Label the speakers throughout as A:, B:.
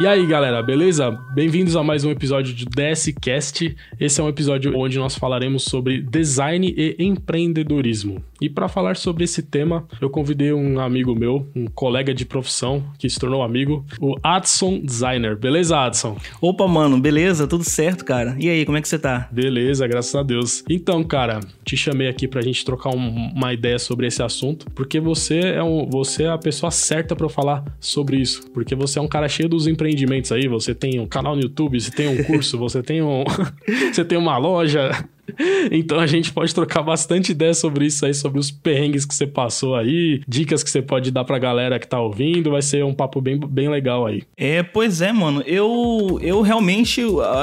A: E aí, galera, beleza? Bem-vindos a mais um episódio de DSCast. Esse é um episódio onde nós falaremos sobre design e empreendedorismo. E para falar sobre esse tema, eu convidei um amigo meu, um colega de profissão que se tornou amigo, o Adson Designer. Beleza, Adson?
B: Opa, mano, beleza? Tudo certo, cara? E aí, como é que você tá?
A: Beleza, graças a Deus. Então, cara, te chamei aqui pra gente trocar um, uma ideia sobre esse assunto, porque você é, um, você é a pessoa certa para falar sobre isso, porque você é um cara cheio dos empreendimentos empreendimentos aí, você tem um canal no YouTube, você tem um curso, você tem um. você tem uma loja, então a gente pode trocar bastante ideia sobre isso aí, sobre os perrengues que você passou aí, dicas que você pode dar pra galera que tá ouvindo. Vai ser um papo bem, bem legal aí.
B: É, pois é, mano. Eu, eu realmente.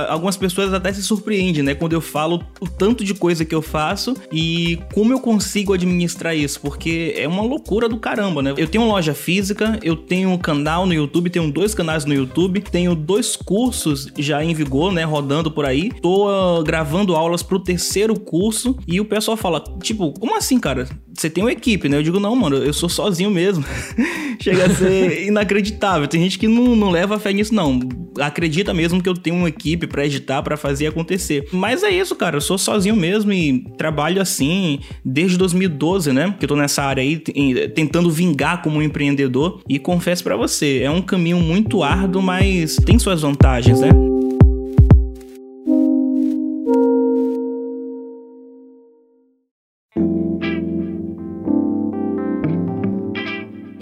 B: Algumas pessoas até se surpreendem, né? Quando eu falo o tanto de coisa que eu faço e como eu consigo administrar isso, porque é uma loucura do caramba, né? Eu tenho loja física, eu tenho um canal no YouTube, tenho dois canais no YouTube, tenho dois cursos já em vigor, né? Rodando por aí. Tô uh, gravando aulas pro terceiro terceiro curso e o pessoal fala, tipo, como assim, cara? Você tem uma equipe, né? Eu digo, não, mano, eu sou sozinho mesmo. Chega a ser inacreditável. Tem gente que não, não leva fé nisso, não. Acredita mesmo que eu tenho uma equipe para editar, para fazer acontecer. Mas é isso, cara. Eu sou sozinho mesmo e trabalho assim desde 2012, né? Que eu tô nessa área aí, tentando vingar como empreendedor. E confesso para você, é um caminho muito árduo, mas tem suas vantagens, né?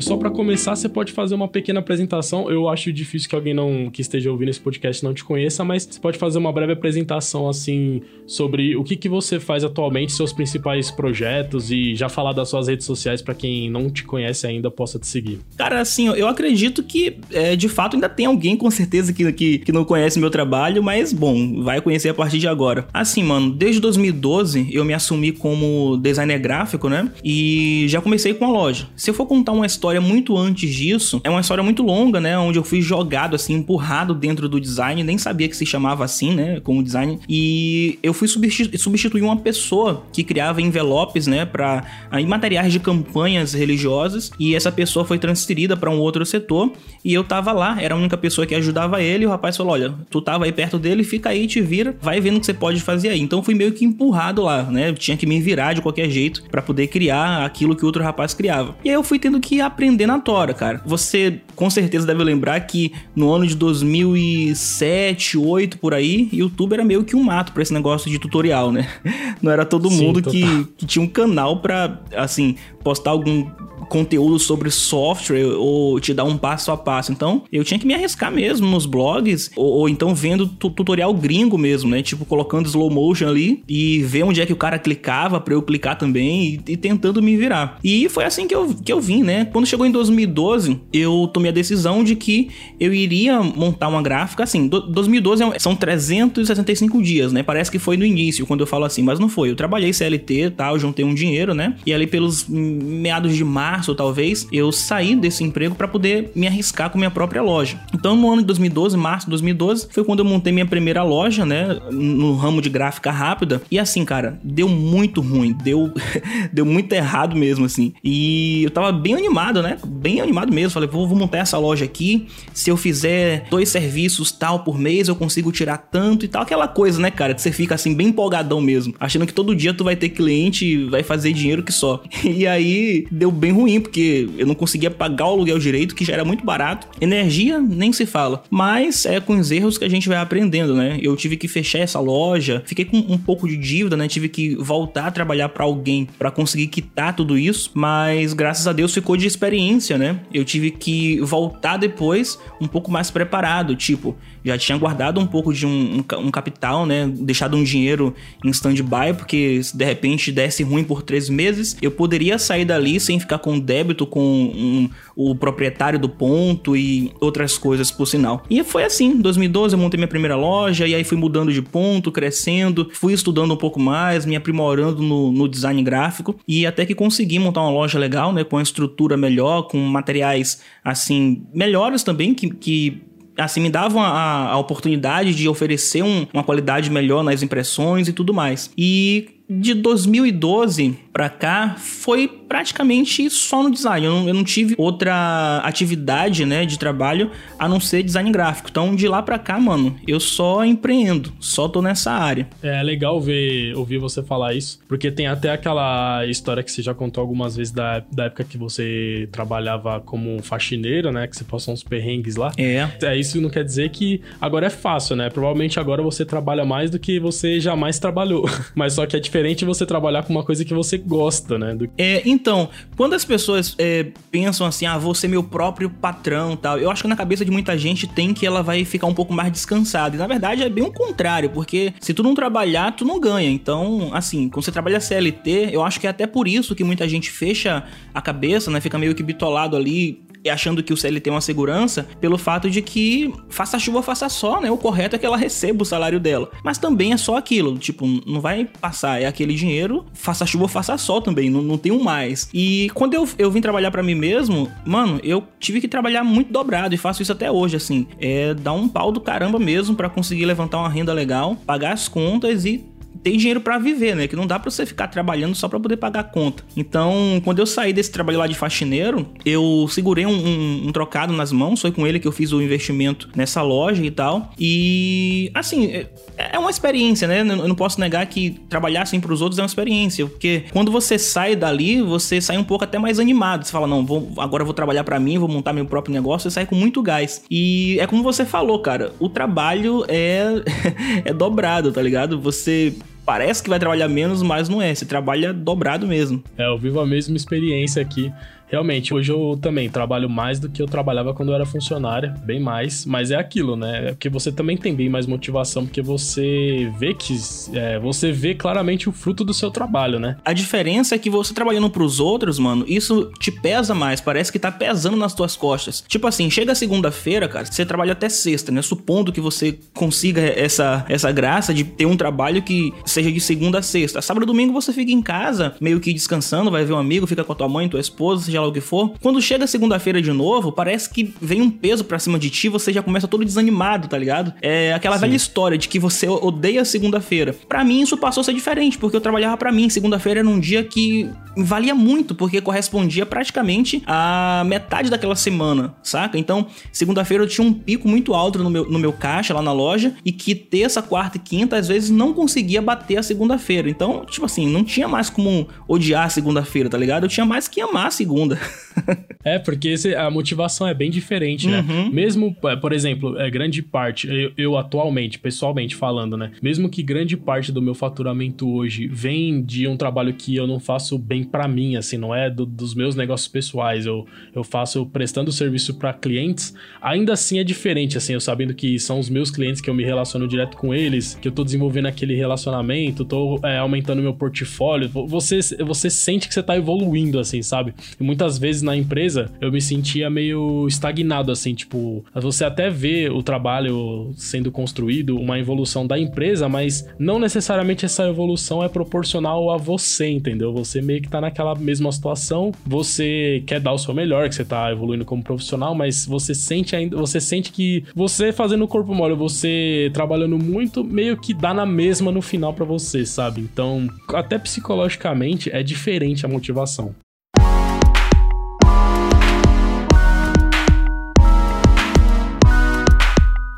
A: Só para começar, você pode fazer uma pequena apresentação. Eu acho difícil que alguém não que esteja ouvindo esse podcast não te conheça, mas você pode fazer uma breve apresentação assim sobre o que, que você faz atualmente, seus principais projetos e já falar das suas redes sociais para quem não te conhece ainda possa te seguir.
B: Cara, assim, eu acredito que é, de fato ainda tem alguém com certeza que, que, que não conhece meu trabalho, mas bom, vai conhecer a partir de agora. Assim, mano, desde 2012 eu me assumi como designer gráfico, né? E já comecei com a loja. Se eu for contar uma história história muito antes disso. É uma história muito longa, né? Onde eu fui jogado, assim, empurrado dentro do design. Nem sabia que se chamava assim, né? Como design. E eu fui substitu substituir uma pessoa que criava envelopes, né? Pra aí, materiais de campanhas religiosas. E essa pessoa foi transferida para um outro setor. E eu tava lá, era a única pessoa que ajudava ele. E o rapaz falou: Olha, tu tava aí perto dele, fica aí, te vira, vai vendo o que você pode fazer aí. Então fui meio que empurrado lá, né? Eu tinha que me virar de qualquer jeito para poder criar aquilo que o outro rapaz criava. E aí eu fui tendo que aprender aprender na tora, cara. Você com certeza deve lembrar que no ano de 2007, 2008 por aí, YouTube era meio que um mato para esse negócio de tutorial, né? Não era todo mundo Sim, que, que tinha um canal para assim postar algum conteúdo sobre software ou te dar um passo a passo. Então, eu tinha que me arriscar mesmo nos blogs, ou, ou então vendo tutorial gringo mesmo, né? Tipo, colocando slow motion ali e ver onde é que o cara clicava para eu clicar também e, e, tentando me virar. E foi assim que eu, que eu vim, né? Quando chegou em 2012, eu tomei a decisão de que eu iria montar uma gráfica assim. Do, 2012 é são 365 dias, né? Parece que foi no início quando eu falo assim, mas não foi. Eu trabalhei CLT, tal, tá? juntei um dinheiro, né? E ali pelos meados de março, talvez, eu saí desse emprego para poder me arriscar com minha própria loja. Então, no ano de 2012, março de 2012, foi quando eu montei minha primeira loja, né, no ramo de gráfica rápida. E assim, cara, deu muito ruim, deu deu muito errado mesmo assim. E eu tava bem animado, né? Bem animado mesmo. Falei, vou, vou montar essa loja aqui. Se eu fizer dois serviços tal por mês, eu consigo tirar tanto e tal, aquela coisa, né, cara, que você fica assim bem empolgadão mesmo, achando que todo dia tu vai ter cliente e vai fazer dinheiro que só. E aí deu bem ruim porque eu não conseguia pagar o aluguel direito, que já era muito barato. Energia, nem se fala. Mas é com os erros que a gente vai aprendendo, né? Eu tive que fechar essa loja, fiquei com um pouco de dívida, né? Tive que voltar a trabalhar para alguém para conseguir quitar tudo isso, mas graças a Deus ficou de experiência, né? Eu tive que voltar depois um pouco mais preparado, tipo, já tinha guardado um pouco de um, um, um capital, né? Deixado um dinheiro em stand-by, porque se de repente desse ruim por três meses, eu poderia sair dali sem ficar com débito com um, o proprietário do ponto e outras coisas por sinal. E foi assim, em 2012 eu montei minha primeira loja e aí fui mudando de ponto, crescendo, fui estudando um pouco mais, me aprimorando no, no design gráfico e até que consegui montar uma loja legal, né? Com a estrutura melhor, com materiais assim melhores também que, que assim, me davam a, a oportunidade de oferecer um, uma qualidade melhor nas impressões e tudo mais. E de 2012 pra cá foi praticamente só no design. Eu não, eu não, tive outra atividade, né, de trabalho a não ser design gráfico. Então, de lá pra cá, mano, eu só empreendo, só tô nessa área.
A: É legal ver, ouvir você falar isso, porque tem até aquela história que você já contou algumas vezes da, da época que você trabalhava como faxineiro, né, que você passou uns perrengues lá.
B: É.
A: É, isso não quer dizer que agora é fácil, né? Provavelmente agora você trabalha mais do que você jamais trabalhou. Mas só que é diferente você trabalhar com uma coisa que você gosta, né? Do...
B: É, então, quando as pessoas é, pensam assim, ah, vou ser meu próprio patrão tal, eu acho que na cabeça de muita gente tem que ela vai ficar um pouco mais descansada. E na verdade é bem o contrário, porque se tu não trabalhar, tu não ganha. Então, assim, quando você trabalha CLT, eu acho que é até por isso que muita gente fecha a cabeça, né? Fica meio que bitolado ali achando que o CLT é uma segurança pelo fato de que faça chuva, faça sol, né? O correto é que ela receba o salário dela. Mas também é só aquilo, tipo, não vai passar, é aquele dinheiro, faça chuva, faça sol também, não, não tem um mais. E quando eu, eu vim trabalhar para mim mesmo, mano, eu tive que trabalhar muito dobrado e faço isso até hoje, assim. É dar um pau do caramba mesmo para conseguir levantar uma renda legal, pagar as contas e tem dinheiro para viver, né? Que não dá para você ficar trabalhando só para poder pagar a conta. Então, quando eu saí desse trabalho lá de faxineiro, eu segurei um, um, um, trocado nas mãos, foi com ele que eu fiz o investimento nessa loja e tal. E, assim, é, é uma experiência, né? Eu não posso negar que trabalhar assim pros outros é uma experiência, porque quando você sai dali, você sai um pouco até mais animado. Você fala, não, vou, agora eu vou trabalhar para mim, vou montar meu próprio negócio, você sai com muito gás. E é como você falou, cara, o trabalho é, é dobrado, tá ligado? Você parece que vai trabalhar menos, mas não é. Você trabalha dobrado mesmo.
A: É, eu vivo a mesma experiência aqui. Realmente, hoje eu também trabalho mais do que eu trabalhava quando eu era funcionária, bem mais, mas é aquilo, né? É porque você também tem bem mais motivação, porque você vê que é, você vê claramente o fruto do seu trabalho, né?
B: A diferença é que você trabalhando pros outros, mano, isso te pesa mais, parece que tá pesando nas tuas costas. Tipo assim, chega segunda-feira, cara, você trabalha até sexta, né? Supondo que você consiga essa, essa graça de ter um trabalho que seja de segunda a sexta. Sábado e domingo você fica em casa, meio que descansando, vai ver um amigo, fica com a tua mãe, tua esposa, seja lá o que for, quando chega segunda-feira de novo, parece que vem um peso pra cima de ti, você já começa todo desanimado, tá ligado? É aquela Sim. velha história de que você odeia segunda-feira. Para mim isso passou a ser diferente, porque eu trabalhava para mim. Segunda-feira era um dia que valia muito, porque correspondia praticamente a metade daquela semana, saca? Então, segunda-feira eu tinha um pico muito alto no meu, no meu caixa lá na loja e que terça, quarta e quinta às vezes não conseguia bater a segunda-feira. Então, tipo assim, não tinha mais como odiar a segunda-feira, tá ligado? Eu tinha mais que amar a segunda
A: é, porque esse, a motivação é bem diferente, né? Uhum. Mesmo, é, por exemplo, é, grande parte, eu, eu, atualmente, pessoalmente falando, né? Mesmo que grande parte do meu faturamento hoje vem de um trabalho que eu não faço bem para mim, assim, não é do, dos meus negócios pessoais, eu, eu faço prestando serviço para clientes, ainda assim é diferente, assim, eu sabendo que são os meus clientes que eu me relaciono direto com eles, que eu tô desenvolvendo aquele relacionamento, tô é, aumentando meu portfólio, você, você sente que você tá evoluindo, assim, sabe? E muitas vezes na empresa eu me sentia meio estagnado, assim, tipo, você até vê o trabalho sendo construído, uma evolução da empresa, mas não necessariamente essa evolução é proporcional a você, entendeu? Você meio que tá naquela mesma situação, você quer dar o seu melhor, que você tá evoluindo como profissional, mas você sente ainda, você sente que você fazendo o corpo mole, você trabalhando muito, meio que dá na mesma no final para você, sabe? Então, até psicologicamente é diferente a motivação.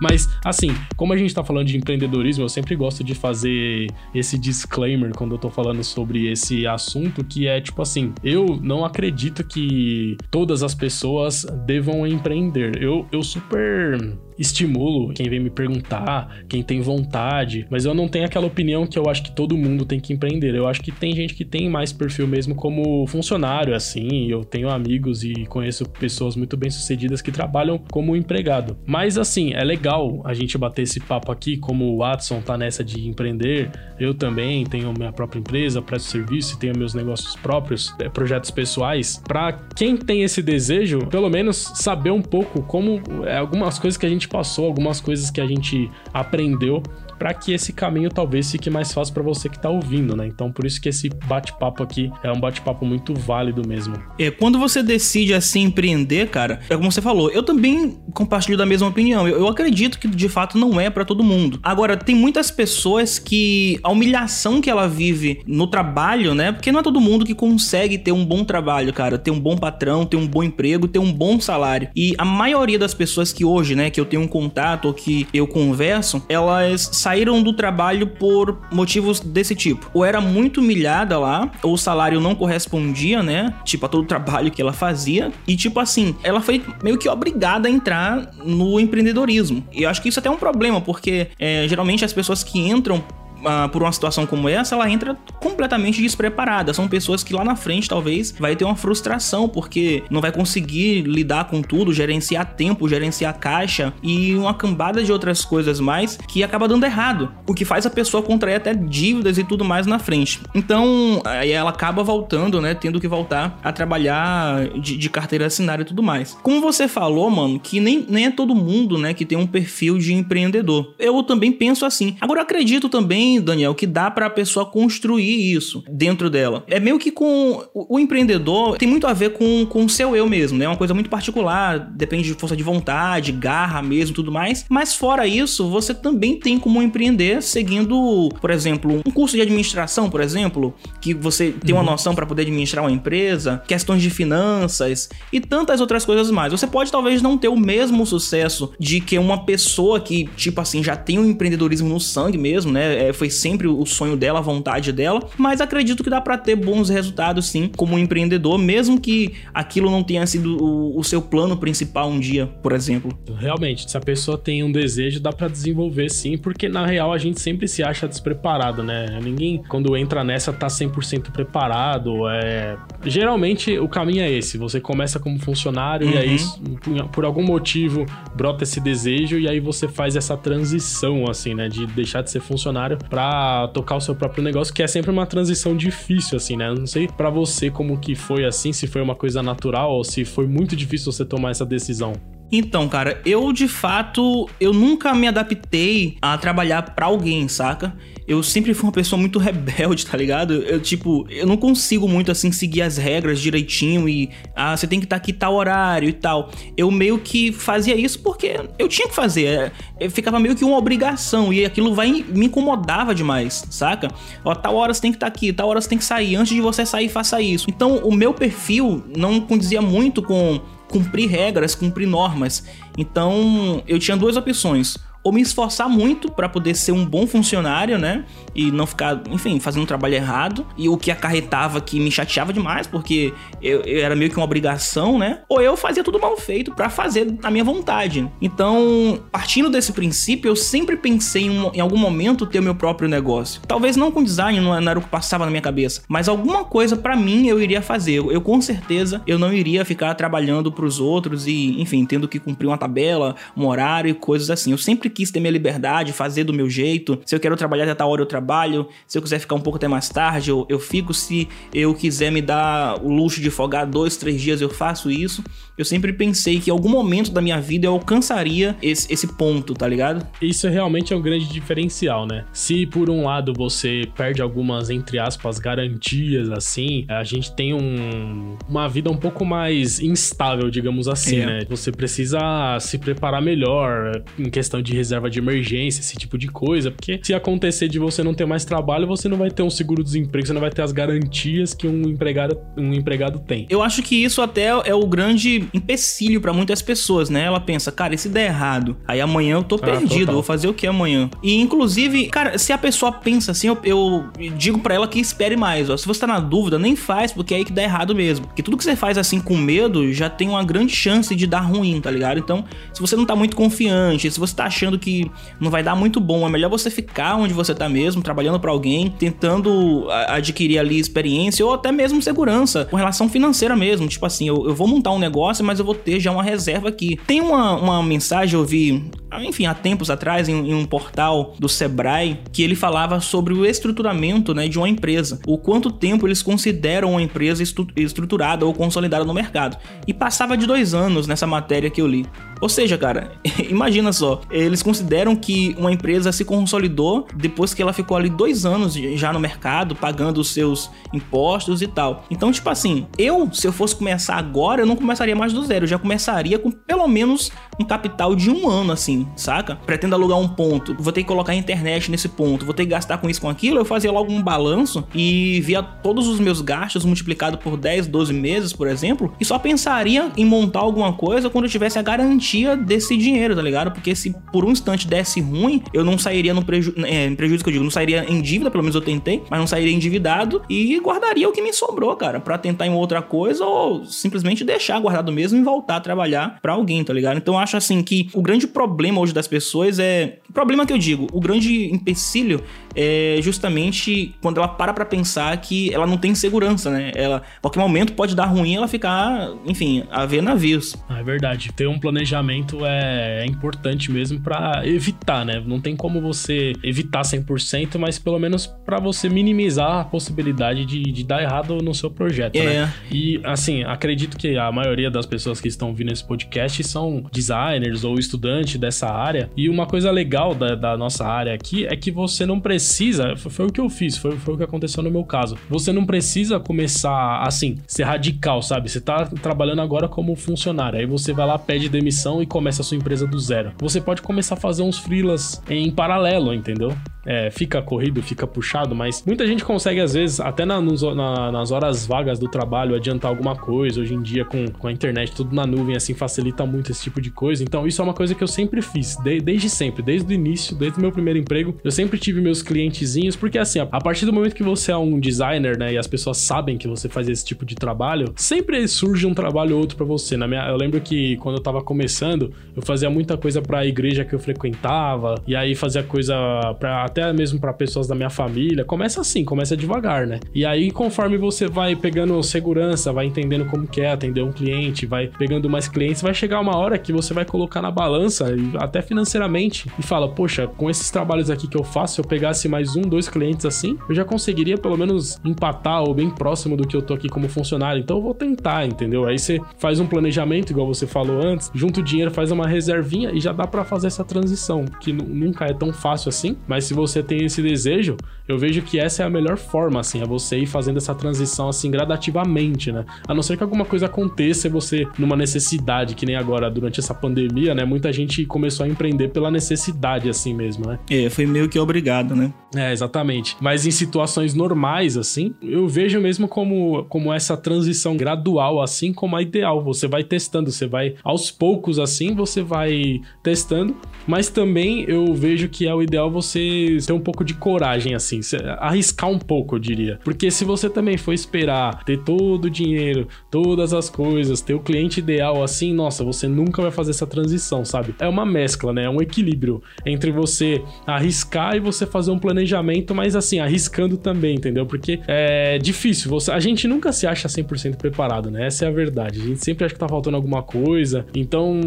A: Mas, assim, como a gente tá falando de empreendedorismo, eu sempre gosto de fazer esse disclaimer quando eu tô falando sobre esse assunto, que é tipo assim, eu não acredito que todas as pessoas devam empreender. Eu, eu super estimulo quem vem me perguntar, quem tem vontade, mas eu não tenho aquela opinião que eu acho que todo mundo tem que empreender. Eu acho que tem gente que tem mais perfil mesmo como funcionário, assim. Eu tenho amigos e conheço pessoas muito bem sucedidas que trabalham como empregado. Mas assim, é legal a gente bater esse papo aqui, como o Watson tá nessa de empreender. Eu também tenho minha própria empresa, presto serviço tenho meus negócios próprios, é, projetos pessoais. Para quem tem esse desejo, pelo menos saber um pouco como é, algumas coisas que a gente passou, algumas coisas que a gente aprendeu para que esse caminho talvez fique mais fácil para você que tá ouvindo, né? Então por isso que esse bate-papo aqui é um bate-papo muito válido mesmo.
B: É, quando você decide assim empreender, cara, é como você falou, eu também compartilho da mesma opinião. Eu, eu acredito que de fato não é para todo mundo. Agora, tem muitas pessoas que a humilhação que ela vive no trabalho, né? Porque não é todo mundo que consegue ter um bom trabalho, cara, ter um bom patrão, ter um bom emprego, ter um bom salário. E a maioria das pessoas que hoje, né, que eu tenho um contato ou que eu converso, elas saíram do trabalho por motivos desse tipo. Ou era muito humilhada lá, ou o salário não correspondia, né? Tipo, a todo o trabalho que ela fazia. E, tipo assim, ela foi meio que obrigada a entrar no empreendedorismo. E eu acho que isso até é um problema, porque é, geralmente as pessoas que entram uh, por uma situação como essa, ela entra completamente despreparada. São pessoas que lá na frente talvez vai ter uma frustração porque não vai conseguir lidar com tudo, gerenciar tempo, gerenciar caixa e uma cambada de outras coisas mais que acaba dando errado, o que faz a pessoa contrair até dívidas e tudo mais na frente. Então, aí ela acaba voltando, né, tendo que voltar a trabalhar de, de carteira assinada e tudo mais. Como você falou, mano, que nem, nem é todo mundo, né, que tem um perfil de empreendedor. Eu também penso assim. Agora, eu acredito também Daniel, que dá para a pessoa construir isso dentro dela. É meio que com o empreendedor tem muito a ver com, com o seu eu mesmo, né? É uma coisa muito particular, depende de força de vontade, garra mesmo, tudo mais. Mas fora isso, você também tem como empreender seguindo, por exemplo, um curso de administração, por exemplo, que você tem uma uhum. noção para poder administrar uma empresa, questões de finanças e tantas outras coisas mais. Você pode talvez não ter o mesmo sucesso de que uma pessoa que, tipo assim, já tem o um empreendedorismo no sangue mesmo, né? É, foi sempre o sonho dela, a vontade dela, mas acredito que dá para ter bons resultados sim como empreendedor, mesmo que aquilo não tenha sido o, o, seu plano principal um dia, por exemplo.
A: Realmente, se a pessoa tem um desejo, dá para desenvolver sim, porque na real a gente sempre se acha despreparado, né? Ninguém quando entra nessa tá 100% preparado, é... Geralmente o caminho é esse, você começa como funcionário uhum. e aí por, por algum motivo brota esse desejo e aí você faz essa transição assim, né, de deixar de ser funcionário para tocar o seu próprio negócio, que é sempre uma transição difícil, assim, né? Não sei para você como que foi assim, se foi uma coisa natural ou se foi muito difícil você tomar essa decisão.
B: Então, cara, eu de fato, eu nunca me adaptei a trabalhar para alguém, saca? Eu sempre fui uma pessoa muito rebelde, tá ligado? Eu, tipo, eu não consigo muito, assim, seguir as regras direitinho e, ah, você tem que estar tá aqui tal horário e tal. Eu meio que fazia isso porque eu tinha que fazer. É, eu ficava meio que uma obrigação e aquilo vai me incomodava demais, saca? Ó, tal hora você tem que estar tá aqui, tal hora você tem que sair. Antes de você sair, faça isso. Então, o meu perfil não condizia muito com cumprir regras, cumprir normas. Então eu tinha duas opções ou me esforçar muito para poder ser um bom funcionário, né? E não ficar, enfim, fazendo um trabalho errado. E o que acarretava que me chateava demais, porque eu, eu era meio que uma obrigação, né? Ou eu fazia tudo mal feito para fazer a minha vontade. Então, partindo desse princípio, eu sempre pensei em, um, em, algum momento ter o meu próprio negócio. Talvez não com design, não, era o que passava na minha cabeça, mas alguma coisa para mim eu iria fazer. Eu, eu, com certeza eu não iria ficar trabalhando para os outros e, enfim, tendo que cumprir uma tabela, um horário e coisas assim. Eu sempre quis ter minha liberdade, fazer do meu jeito. Se eu quero trabalhar até tal hora, eu trabalho. Se eu quiser ficar um pouco até mais tarde, eu, eu fico. Se eu quiser me dar o luxo de folgar dois, três dias, eu faço isso. Eu sempre pensei que em algum momento da minha vida eu alcançaria esse, esse ponto, tá ligado?
A: Isso realmente é um grande diferencial, né? Se por um lado você perde algumas, entre aspas, garantias, assim, a gente tem um, uma vida um pouco mais instável, digamos assim, é. né? Você precisa se preparar melhor em questão de reserva de emergência, esse tipo de coisa, porque se acontecer de você não ter mais trabalho, você não vai ter um seguro-desemprego, você não vai ter as garantias que um empregado, um empregado tem.
B: Eu acho que isso até é o grande empecilho para muitas pessoas, né? Ela pensa, cara, e se der errado? Aí amanhã eu tô ah, perdido, total. vou fazer o que amanhã? E inclusive, cara, se a pessoa pensa assim, eu, eu digo para ela que espere mais, ó. Se você tá na dúvida, nem faz, porque é aí que dá errado mesmo. Porque tudo que você faz assim com medo já tem uma grande chance de dar ruim, tá ligado? Então, se você não tá muito confiante, se você tá achando que não vai dar muito bom, é melhor você ficar onde você tá mesmo, trabalhando para alguém, tentando adquirir ali experiência ou até mesmo segurança com relação financeira mesmo. Tipo assim, eu, eu vou montar um negócio, mas eu vou ter já uma reserva aqui. Tem uma, uma mensagem, eu vi enfim, há tempos atrás, em, em, um portal do Sebrae, que ele falava sobre o estruturamento né, de uma empresa. O quanto tempo eles consideram uma empresa estruturada ou consolidada no mercado. E passava de dois anos nessa matéria que eu li. Ou seja, cara, imagina só, eles consideram que uma empresa se consolidou depois que ela ficou ali dois anos já no mercado, pagando os seus impostos e tal. Então, tipo assim, eu, se eu fosse começar agora, eu não começaria mais do zero, eu já começaria com pelo menos um capital de um ano, assim, saca? Pretendo alugar um ponto, vou ter que colocar a internet nesse ponto, vou ter que gastar com isso, com aquilo, eu fazia logo um balanço e via todos os meus gastos multiplicado por 10, 12 meses, por exemplo, e só pensaria em montar alguma coisa quando eu tivesse a garantia desse dinheiro, tá ligado? Porque se por um instante desse ruim, eu não sairia no preju é, prejuízo que eu digo, não sairia em dívida, pelo menos eu tentei, mas não sairia endividado e guardaria o que me sobrou, cara, para tentar em outra coisa ou simplesmente deixar guardado mesmo e voltar a trabalhar para alguém, tá ligado? Então eu acho assim que o grande problema hoje das pessoas é. Problema que eu digo, o grande empecilho é justamente quando ela para pra pensar que ela não tem segurança, né? Ela, a qualquer momento pode dar ruim ela ficar, enfim, a ver navios.
A: Ah, é verdade. Ter um planejamento é, é importante mesmo para evitar, né? Não tem como você evitar 100%, mas pelo menos para você minimizar a possibilidade de, de dar errado no seu projeto, né? é. né? E, assim, acredito que a maioria das pessoas que estão vindo esse podcast são designers ou estudantes dessa área. E uma coisa legal da, da nossa área aqui é que você não precisa, foi o que eu fiz, foi, foi o que aconteceu no meu caso. Você não precisa começar assim, ser radical, sabe? Você tá trabalhando agora como funcionário, aí você vai lá, pede demissão e começa a sua empresa do zero. Você pode começar a fazer uns freelas em paralelo, entendeu? É, fica corrido, fica puxado, mas muita gente consegue, às vezes, até na, nos, na, nas horas vagas do trabalho, adiantar alguma coisa. Hoje em dia, com, com a internet, tudo na nuvem, assim, facilita muito esse tipo de coisa. Então, isso é uma coisa que eu sempre fiz, de, desde sempre, desde o início, desde o meu primeiro emprego. Eu sempre tive meus clientezinhos, porque assim, a partir do momento que você é um designer, né, e as pessoas sabem que você faz esse tipo de trabalho, sempre surge um trabalho ou outro para você. Na minha, eu lembro que quando eu tava começando, eu fazia muita coisa pra igreja que eu frequentava, e aí fazia coisa para até mesmo para pessoas da minha família. Começa assim, começa devagar, né? E aí, conforme você vai pegando segurança, vai entendendo como que é atender um cliente, vai pegando mais clientes, vai chegar uma hora que você vai colocar na balança, até financeiramente, e fala: Poxa, com esses trabalhos aqui que eu faço, se eu pegasse mais um, dois clientes assim, eu já conseguiria pelo menos empatar ou bem próximo do que eu tô aqui como funcionário. Então eu vou tentar, entendeu? Aí você faz um planejamento, igual você falou antes, junta o dinheiro, faz uma reservinha e já dá para fazer essa transição, que nunca é tão fácil assim, mas se você tem esse desejo, eu vejo que essa é a melhor forma, assim, é você ir fazendo essa transição, assim, gradativamente, né? A não ser que alguma coisa aconteça e você, numa necessidade, que nem agora, durante essa pandemia, né? Muita gente começou a empreender pela necessidade, assim mesmo, né?
B: É, foi meio que obrigado, né?
A: É, exatamente. Mas em situações normais, assim, eu vejo mesmo como, como essa transição gradual, assim, como a ideal. Você vai testando, você vai, aos poucos, assim, você vai testando, mas também eu vejo que é o ideal você ter um pouco de coragem, assim, arriscar um pouco, eu diria. Porque se você também for esperar ter todo o dinheiro, todas as coisas, ter o cliente ideal assim, nossa, você nunca vai fazer essa transição, sabe? É uma mescla, né? É um equilíbrio entre você arriscar e você fazer um planejamento, mas assim, arriscando também, entendeu? Porque é difícil, você, a gente nunca se acha 100% preparado, né? Essa é a verdade. A gente sempre acha que tá faltando alguma coisa. Então,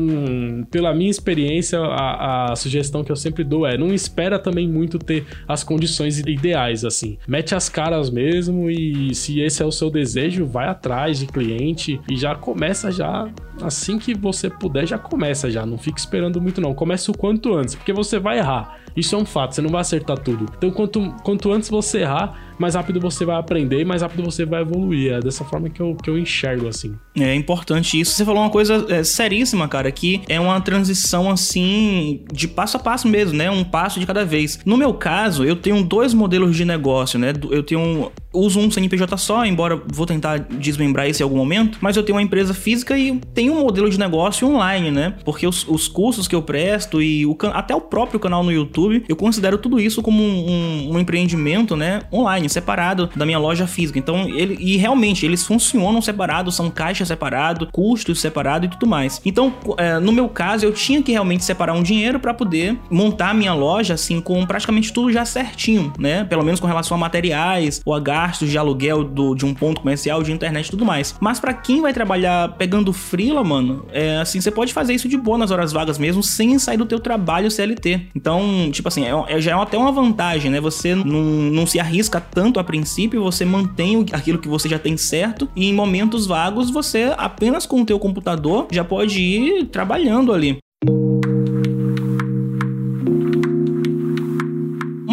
A: pela minha experiência, a, a sugestão que eu sempre dou é não espera também muito ter as condições ideais, assim. Mete as caras mesmo e se esse é o seu desejo, vai atrás de cliente e já começa já assim que você puder, já começa já. Não fique esperando muito não. Comece o quanto antes, porque você vai errar. Isso é um fato, você não vai acertar tudo. Então, quanto, quanto antes você errar, mais rápido você vai aprender e mais rápido você vai evoluir. É dessa forma que eu, que eu enxergo, assim.
B: É importante isso. Você falou uma coisa é, seríssima, cara, que é uma transição, assim, de passo a passo mesmo, né? Um passo de cada vez. No meu caso, eu tenho dois modelos de negócio, né? Eu tenho uso um CNPJ só, embora vou tentar desmembrar isso em algum momento, mas eu tenho uma empresa física e tenho um modelo de negócio online, né? Porque os, os cursos que eu presto e o, até o próprio canal no YouTube, eu considero tudo isso como um, um, um empreendimento, né? Online separado da minha loja física. Então, ele e realmente eles funcionam separados, são caixas separados, custos separados e tudo mais. Então, é, no meu caso, eu tinha que realmente separar um dinheiro para poder montar a minha loja assim com praticamente tudo já certinho, né? Pelo menos com relação a materiais ou a gastos de aluguel do, de um ponto comercial, de internet e tudo mais. Mas para quem vai trabalhar pegando frila, mano, é assim, você pode fazer isso de boa nas horas vagas mesmo, sem sair do teu trabalho CLT. Então, tipo assim, é, é, já é até uma vantagem, né? Você não, não se arrisca tanto a princípio, você mantém aquilo que você já tem certo e em momentos vagos você apenas com o teu computador já pode ir trabalhando ali.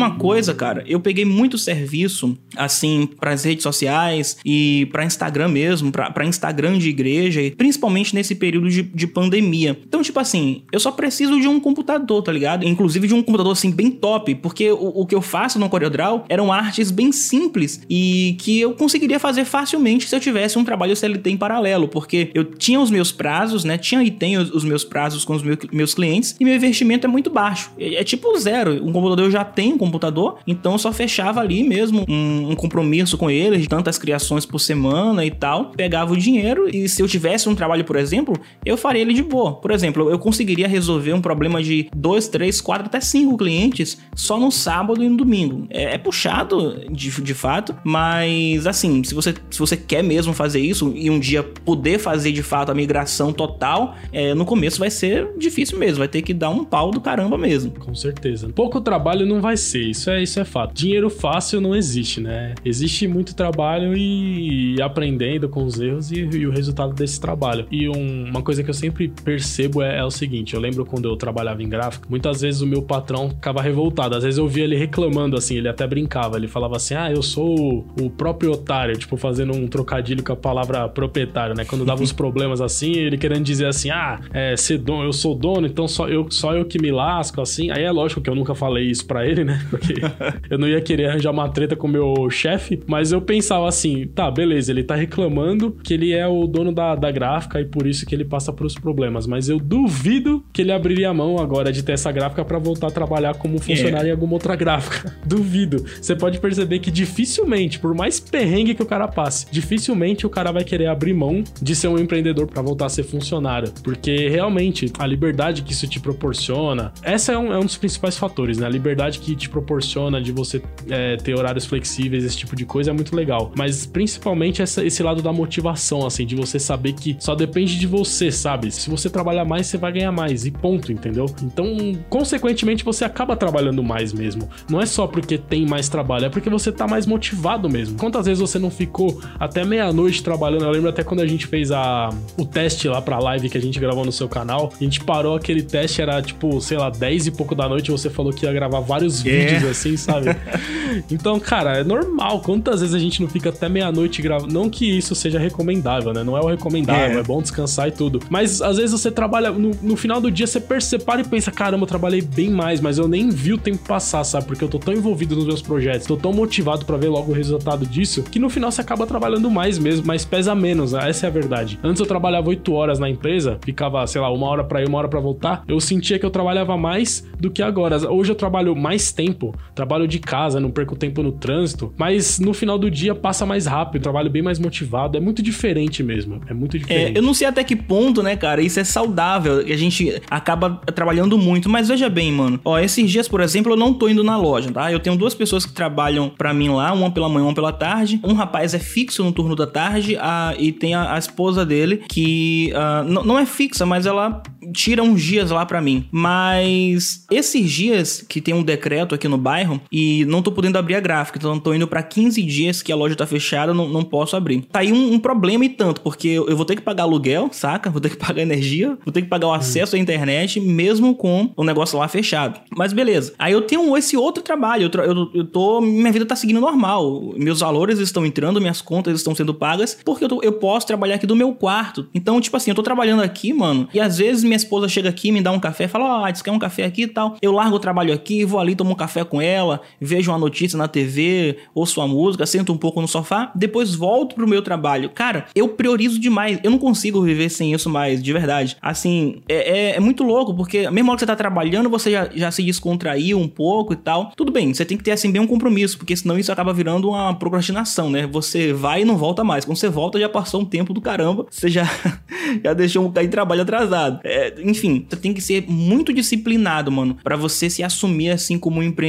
B: Uma coisa, cara, eu peguei muito serviço, assim, para as redes sociais e para Instagram mesmo, para Instagram de igreja, principalmente nesse período de, de pandemia. Então, tipo assim, eu só preciso de um computador, tá ligado? Inclusive de um computador, assim, bem top, porque o, o que eu faço no CorelDRAW eram artes bem simples e que eu conseguiria fazer facilmente se eu tivesse um trabalho CLT em paralelo, porque eu tinha os meus prazos, né? Tinha e tenho os meus prazos com os meus clientes e meu investimento é muito baixo. É, é tipo zero. Um computador eu já tenho, computador, então eu só fechava ali mesmo um, um compromisso com eles, de tantas criações por semana e tal, pegava o dinheiro e se eu tivesse um trabalho, por exemplo, eu faria ele de boa. Por exemplo, eu conseguiria resolver um problema de dois, três, quatro, até cinco clientes só no sábado e no domingo. É, é puxado de, de fato, mas assim, se você, se você quer mesmo fazer isso e um dia poder fazer de fato a migração total, é, no começo vai ser difícil mesmo, vai ter que dar um pau do caramba mesmo.
A: Com certeza. Pouco trabalho não vai ser isso é, isso é fato. Dinheiro fácil não existe, né? Existe muito trabalho e aprendendo com os erros e, e o resultado desse trabalho. E um, uma coisa que eu sempre percebo é, é, o seguinte: eu lembro quando eu trabalhava em gráfico, muitas vezes o meu patrão ficava revoltado. Às vezes eu via ele reclamando assim, ele até brincava. Ele falava assim: ah, eu sou o, próprio otário, tipo, fazendo um trocadilho com a palavra proprietário, né? Quando dava uns problemas assim, ele querendo dizer assim: ah, é, ser dono, eu sou dono, então só eu, só eu que me lasco, assim. Aí é lógico que eu nunca falei isso para ele, né? Porque eu não ia querer arranjar uma treta com o meu chefe, mas eu pensava assim, tá, beleza, ele tá reclamando que ele é o dono da, da gráfica e por isso que ele passa por os problemas, mas eu duvido que ele abriria a mão agora de ter essa gráfica para voltar a trabalhar como funcionário é. em alguma outra gráfica. duvido. Você pode perceber que dificilmente, por mais perrengue que o cara passe, dificilmente o cara vai querer abrir mão de ser um empreendedor para voltar a ser funcionário, porque realmente a liberdade que isso te proporciona, essa é um, é um dos principais fatores, né? A liberdade que te proporciona de você é, ter horários flexíveis, esse tipo de coisa é muito legal. Mas principalmente essa, esse lado da motivação, assim, de você saber que só depende de você, sabe? Se você trabalhar mais, você vai ganhar mais e ponto, entendeu? Então, consequentemente, você acaba trabalhando mais mesmo. Não é só porque tem mais trabalho, é porque você tá mais motivado mesmo. Quantas vezes você não ficou até meia-noite trabalhando? Eu lembro até quando a gente fez a, o teste lá pra live que a gente gravou no seu canal. A gente parou aquele teste, era tipo, sei lá, 10 e pouco da noite. Você falou que ia gravar vários vídeos assim, sabe? então, cara, é normal. Quantas vezes a gente não fica até meia-noite gravando? Não que isso seja recomendável, né? Não é o recomendável, é, é bom descansar e tudo. Mas às vezes você trabalha, no, no final do dia você percebe e pensa: caramba, eu trabalhei bem mais, mas eu nem vi o tempo passar, sabe? Porque eu tô tão envolvido nos meus projetos, tô tão motivado para ver logo o resultado disso, que no final você acaba trabalhando mais mesmo, mas pesa menos, né? essa é a verdade. Antes eu trabalhava 8 horas na empresa, ficava, sei lá, uma hora para ir, uma hora para voltar, eu sentia que eu trabalhava mais do que agora. Hoje eu trabalho mais tempo, trabalho de casa, não perco tempo no trânsito, mas no final do dia passa mais rápido, trabalho bem mais motivado, é muito diferente mesmo, é muito diferente.
B: É, eu não sei até que ponto, né, cara, isso é saudável, a gente acaba trabalhando muito, mas veja bem, mano, ó, esses dias, por exemplo, eu não tô indo na loja, tá? Eu tenho duas pessoas que trabalham para mim lá, uma pela manhã, uma pela tarde, um rapaz é fixo no turno da tarde a, e tem a, a esposa dele que uh, não é fixa, mas ela tira uns dias lá para mim. Mas esses dias que tem um decreto aqui no bairro e não tô podendo abrir a gráfica, então tô indo para 15 dias que a loja tá fechada, não, não posso abrir. Tá aí um, um, problema e tanto, porque eu vou ter que pagar aluguel, saca? Vou ter que pagar energia, vou ter que pagar o acesso hum. à internet, mesmo com o negócio lá fechado. Mas beleza. Aí eu tenho esse outro trabalho, eu, eu, eu tô. Minha vida tá seguindo normal. Meus valores estão entrando, minhas contas estão sendo pagas, porque eu, tô, eu posso trabalhar aqui do meu quarto. Então, tipo assim, eu tô trabalhando aqui, mano, e às vezes minha esposa chega aqui, me dá um café, fala, ó, oh, quer um café aqui e tal. Eu largo o trabalho aqui, vou ali, tomo um café com ela, vejo uma notícia na TV, ouço uma música, sento um pouco no sofá, depois volto pro meu trabalho. Cara, eu priorizo demais. Eu não consigo viver sem isso mais, de verdade. Assim, é, é, é muito louco, porque mesmo que você tá trabalhando, você já, já se descontraiu um pouco e tal. Tudo bem, você tem que ter assim bem um compromisso, porque senão isso acaba virando uma procrastinação, né? Você vai e não volta mais. Quando você volta, já passou um tempo do caramba, você já, já deixou de trabalho atrasado. É, enfim, você tem que ser muito disciplinado, mano, para você se assumir assim como um empreendedor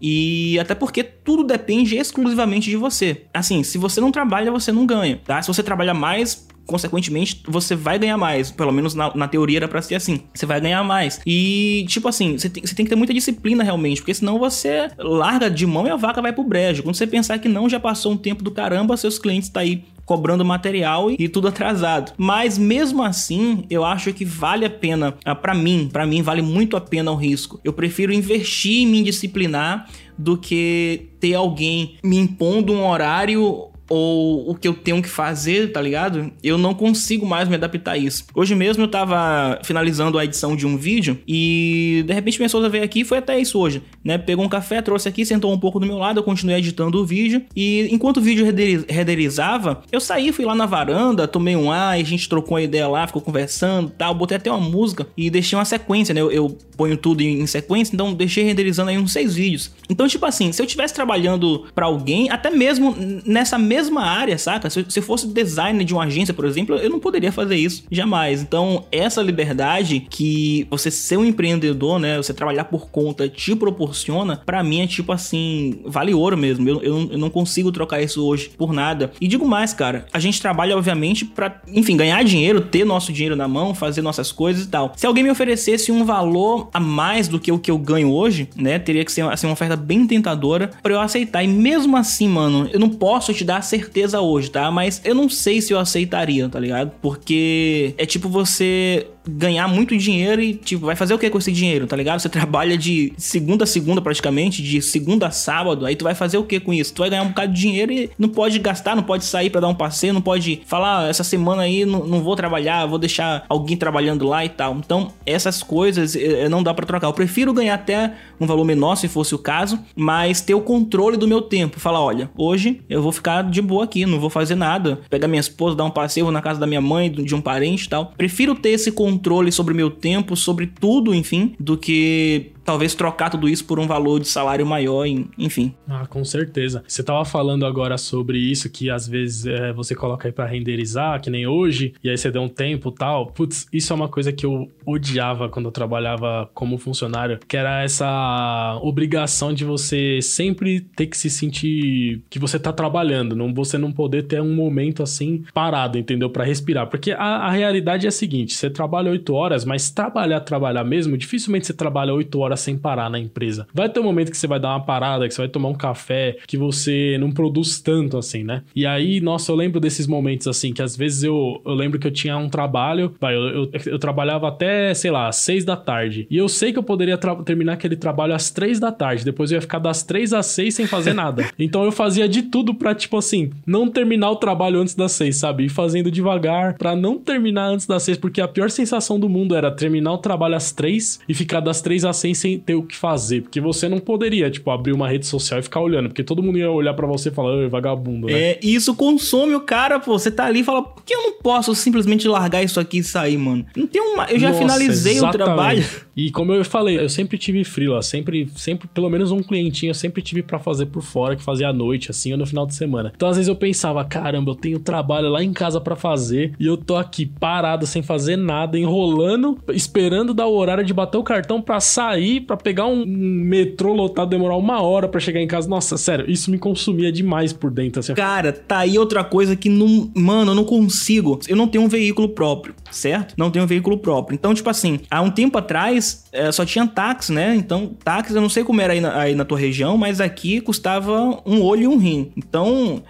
B: e até porque tudo depende exclusivamente de você. Assim, se você não trabalha, você não ganha, tá? Se você trabalha mais, consequentemente, você vai ganhar mais. Pelo menos na, na teoria era pra ser assim. Você vai ganhar mais. E, tipo assim, você tem, tem que ter muita disciplina realmente, porque senão você larga de mão e a vaca vai pro brejo. Quando você pensar que não, já passou um tempo do caramba, seus clientes tá aí cobrando material e, tudo atrasado. Mas mesmo assim, eu acho que vale a pena, ah, para mim, para mim vale muito a pena o risco. Eu prefiro investir em me disciplinar do que ter alguém me impondo um horário ou o que eu tenho que fazer, tá ligado? Eu não consigo mais me adaptar a isso. Hoje mesmo eu tava finalizando a edição de um vídeo e de repente minha esposa veio aqui foi até isso hoje, né? Pegou um café, trouxe aqui, sentou um pouco do meu lado, eu continuei editando o vídeo e enquanto o vídeo renderizava, eu saí, fui lá na varanda, tomei um ar, a gente trocou uma ideia lá, ficou conversando tal, botei até uma música e deixei uma sequência, né? Eu, eu ponho tudo em, sequência, então deixei renderizando aí uns seis vídeos. Então, tipo assim, se eu estivesse trabalhando para alguém, até mesmo nessa mesma mesma área, saca? Se eu fosse designer de uma agência, por exemplo, eu não poderia fazer isso jamais. Então, essa liberdade que você ser um empreendedor, né? Você trabalhar por conta te proporciona, para mim é tipo assim, vale ouro mesmo. Eu, eu, eu, não consigo trocar isso hoje por nada. E digo mais, cara, a gente trabalha, obviamente, para, enfim, ganhar dinheiro, ter nosso dinheiro na mão, fazer nossas coisas e tal. Se alguém me oferecesse um valor a mais do que o que eu ganho hoje, né? Teria que ser assim, uma oferta bem tentadora para eu aceitar. E mesmo assim, mano, eu não posso te dar certeza hoje, tá? Mas eu não sei se eu aceitaria, tá ligado? Porque é tipo você ganhar muito dinheiro e, tipo, vai fazer o que com esse dinheiro, tá ligado? Você trabalha de segunda a segunda praticamente, de segunda a sábado, aí tu vai fazer o que com isso? Tu vai ganhar um bocado de dinheiro e não pode gastar, não pode sair para dar um passeio, não pode falar, ah, essa semana aí não, não vou trabalhar, vou deixar alguém trabalhando lá e tal. Então, essas coisas eh, não dá para trocar. Eu prefiro ganhar até um valor menor, se fosse o caso, mas ter o controle do meu tempo. Falar, olha, hoje eu vou ficar de boa aqui, não vou fazer nada. Pegar minha esposa, dar um passeio, na casa da minha mãe, de um parente e tal. Prefiro ter esse controle controle sobre meu tempo, sobre tudo, enfim, do que talvez trocar tudo isso por um valor de salário maior, enfim.
A: Ah, com certeza. Você tava falando agora sobre isso, que às vezes é, você coloca aí pra renderizar, que nem hoje, e aí você deu um tempo tal. Putz, isso é uma coisa que eu odiava quando eu trabalhava como funcionário, que era essa obrigação de você sempre ter que se sentir que você tá trabalhando, não você não poder ter um momento assim parado, entendeu? para respirar. Porque a, a realidade é a seguinte: você trabalha oito horas, mas trabalhar, trabalhar mesmo, dificilmente você trabalha oito horas sem parar na empresa. Vai ter um momento que você vai dar uma parada, que você vai tomar um café, que você não produz tanto assim, né? E aí, nossa, eu lembro desses momentos assim, que às vezes eu, eu lembro que eu tinha um trabalho, vai, eu, eu, eu trabalhava até, sei lá, seis da tarde. E eu sei que eu poderia terminar aquele trabalho às três da tarde. Depois eu ia ficar das três às seis sem fazer nada. então eu fazia de tudo pra, tipo assim, não terminar o trabalho antes das seis, sabe? E fazendo devagar pra não terminar antes das seis, porque a pior sensação do mundo era terminar o trabalho às três e ficar das três às seis sem ter o que fazer. Porque você não poderia, tipo, abrir uma rede social e ficar olhando. Porque todo mundo ia olhar para você e falar, vagabundo, né?
B: É, e isso consome o cara, pô. Você tá ali e fala, por que eu não posso simplesmente largar isso aqui e sair, mano? Não tem uma. Eu já Nossa, finalizei exatamente. o trabalho.
A: E como eu falei, eu sempre tive freela, sempre, sempre, pelo menos um clientinho, eu sempre tive para fazer por fora, que fazia à noite, assim, ou no final de semana. Então, às vezes eu pensava, caramba, eu tenho trabalho lá em casa para fazer e eu tô aqui parado, sem fazer nada, enrolando, esperando dar o horário de bater o cartão para sair para pegar um, metrô lotado, demorar uma hora para chegar em casa. Nossa, sério, isso me consumia demais por dentro. Assim.
B: Cara, tá aí outra coisa que não. Mano, eu não consigo. Eu não tenho um veículo próprio, certo? Não tenho um veículo próprio. Então, tipo assim, há um tempo atrás é, só tinha táxi, né? Então, táxi, eu não sei como era aí na, aí na tua região, mas aqui custava um olho e um rim. Então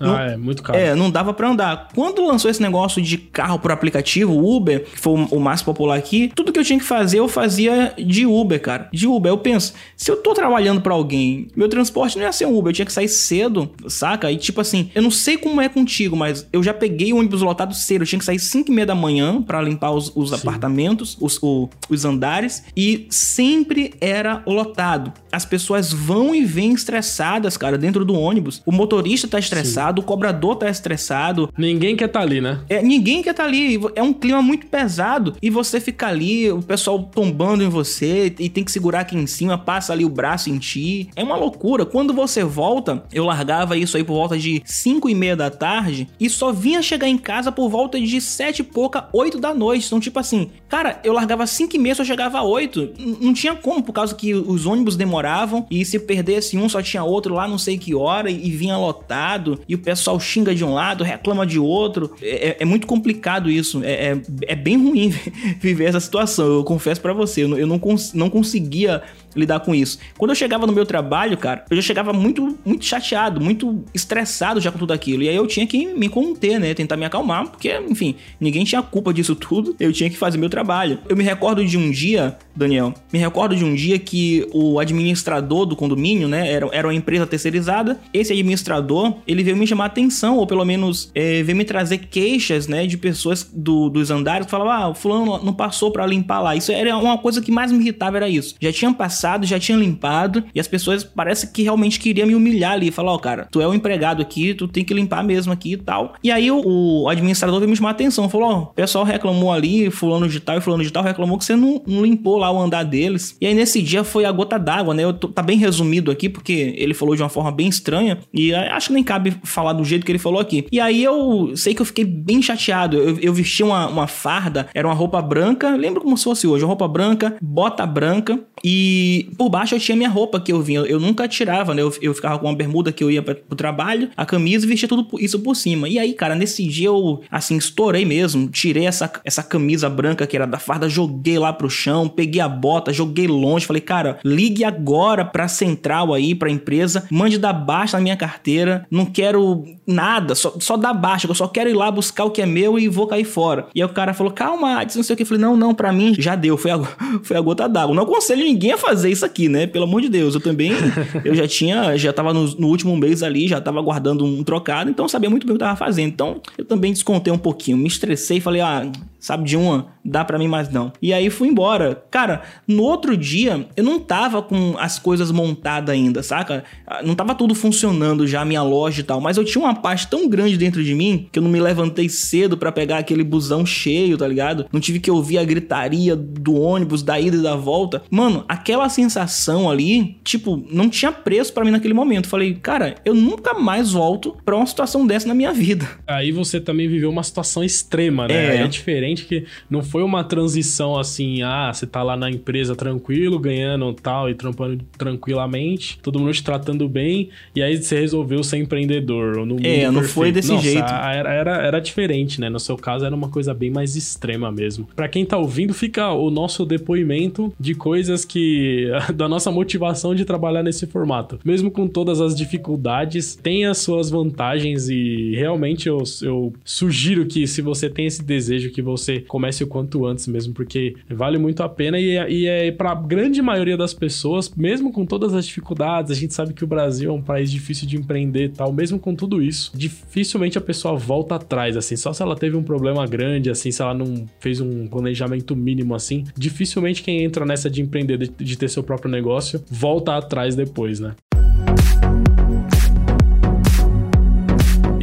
A: Ah,
B: não,
A: é muito caro.
B: É, não dava pra andar. Quando lançou esse negócio de carro por aplicativo, Uber, que foi o mais popular aqui, tudo que eu tinha que fazer, eu fazia de Uber, cara. De Uber. Eu penso, se eu tô trabalhando para alguém, meu transporte não ia ser um Uber, eu tinha que sair cedo, saca? E tipo assim, eu não sei como é contigo, mas eu já peguei o ônibus lotado cedo, eu tinha que sair 5 e meia da manhã para limpar os, os apartamentos, os, o, os andares, e sempre era lotado. As pessoas vão e vêm estressadas, cara, dentro do ônibus. O motorista tá estressado, Sim. o cobrador tá estressado.
A: Ninguém quer estar tá ali, né?
B: É, ninguém quer estar tá ali. É um clima muito pesado e você fica ali, o pessoal tombando em você e tem que segurar aqui em cima, passa ali o braço em ti. É uma loucura. Quando você volta, eu largava isso aí por volta de 5 e meia da tarde e só vinha chegar em casa por volta de 7 e pouca, 8 da noite. Então, tipo assim, cara, eu largava 5 e meia, só chegava a 8. Não tinha como, por causa que os ônibus demoravam e se perdesse um, só tinha outro lá não sei que hora e, vinha lotado e o pessoal xinga de um lado, reclama de outro. É, é, é muito complicado isso. É, é, é, bem ruim viver essa situação. Eu confesso para você, eu, eu não, cons não conseguia lidar com isso. Quando eu chegava no meu trabalho, cara, eu já chegava muito, muito chateado, muito estressado já com tudo aquilo. E aí eu tinha que me conter, né? Tentar me acalmar, porque, enfim, ninguém tinha culpa disso tudo. Eu tinha que fazer meu trabalho. Eu me recordo de um dia, Daniel, me recordo de um dia que o administrador do condomínio, né, era, era uma empresa terceirizada. Esse administrador, ele veio me chamar atenção, ou pelo menos é, veio me trazer queixas, né, de pessoas do, dos andares que falavam, ah, o fulano não passou para limpar lá. Isso era uma coisa que mais me irritava, era isso. Já tinha passado passado, já tinha limpado, e as pessoas parece que realmente queriam me humilhar ali, falar, ó, oh, cara, tu é o empregado aqui, tu tem que limpar mesmo aqui e tal. E aí o, o administrador veio me chamar a atenção, falou, ó, oh, o pessoal reclamou ali, fulano de tal e fulano de tal reclamou que você não, não limpou lá o andar deles. E aí nesse dia foi a gota d'água, né? Eu tô, tá bem resumido aqui, porque ele falou de uma forma bem estranha, e acho que nem cabe falar do jeito que ele falou aqui. E aí eu sei que eu fiquei bem chateado, eu, eu vesti uma, uma farda, era uma roupa branca, lembro como se fosse hoje, uma roupa branca, bota branca, e por baixo eu tinha minha roupa que eu vinha. Eu nunca tirava, né? Eu, eu ficava com uma bermuda que eu ia pra, pro trabalho, a camisa e vestia tudo isso por cima. E aí, cara, nesse dia eu, assim, estourei mesmo. Tirei essa, essa camisa branca que era da farda, joguei lá pro chão, peguei a bota, joguei longe. Falei, cara, ligue agora pra central aí, pra empresa, mande dar baixa na minha carteira. Não quero nada, só, só dar baixa, eu só quero ir lá buscar o que é meu e vou cair fora. E aí o cara falou, calma, não sei o que. Eu falei, não, não, pra mim já deu, foi a, foi a gota d'água. Não aconselho ninguém a fazer fazer isso aqui, né? Pelo amor de Deus. Eu também, eu já tinha, já tava no, no último mês ali, já tava guardando um trocado, então sabia muito bem o que eu tava fazendo. Então, eu também descontei um pouquinho, me estressei e falei, ah, sabe de uma, dá para mim mais não. E aí fui embora. Cara, no outro dia eu não tava com as coisas montadas ainda, saca? Ah, não tava tudo funcionando já a minha loja e tal, mas eu tinha uma paz tão grande dentro de mim que eu não me levantei cedo para pegar aquele busão cheio, tá ligado? Não tive que ouvir a gritaria do ônibus da ida e da volta. Mano, aquela sensação ali, tipo, não tinha preço para mim naquele momento. Falei, cara, eu nunca mais volto para uma situação dessa na minha vida.
A: Aí você também viveu uma situação extrema, né? É, é diferente que não foi uma transição assim, ah, você tá lá na empresa tranquilo, ganhando tal e trampando tranquilamente, todo mundo te tratando bem, e aí você resolveu ser empreendedor.
B: No é, não perfeito. foi desse Nossa, jeito.
A: Era, era, era diferente, né? No seu caso era uma coisa bem mais extrema mesmo. Para quem tá ouvindo, fica o nosso depoimento de coisas que. da nossa motivação de trabalhar nesse formato. Mesmo com todas as dificuldades, tem as suas vantagens e realmente eu, eu sugiro que se você tem esse desejo que você comece o quanto antes mesmo, porque vale muito a pena e, é, e é para grande maioria das pessoas, mesmo com todas as dificuldades, a gente sabe que o Brasil é um país difícil de empreender e tal, mesmo com tudo isso, dificilmente a pessoa volta atrás, assim, só se ela teve um problema grande, assim, se ela não fez um planejamento mínimo, assim, dificilmente quem entra nessa de empreender, de, de ter seu próprio negócio, volta atrás depois, né?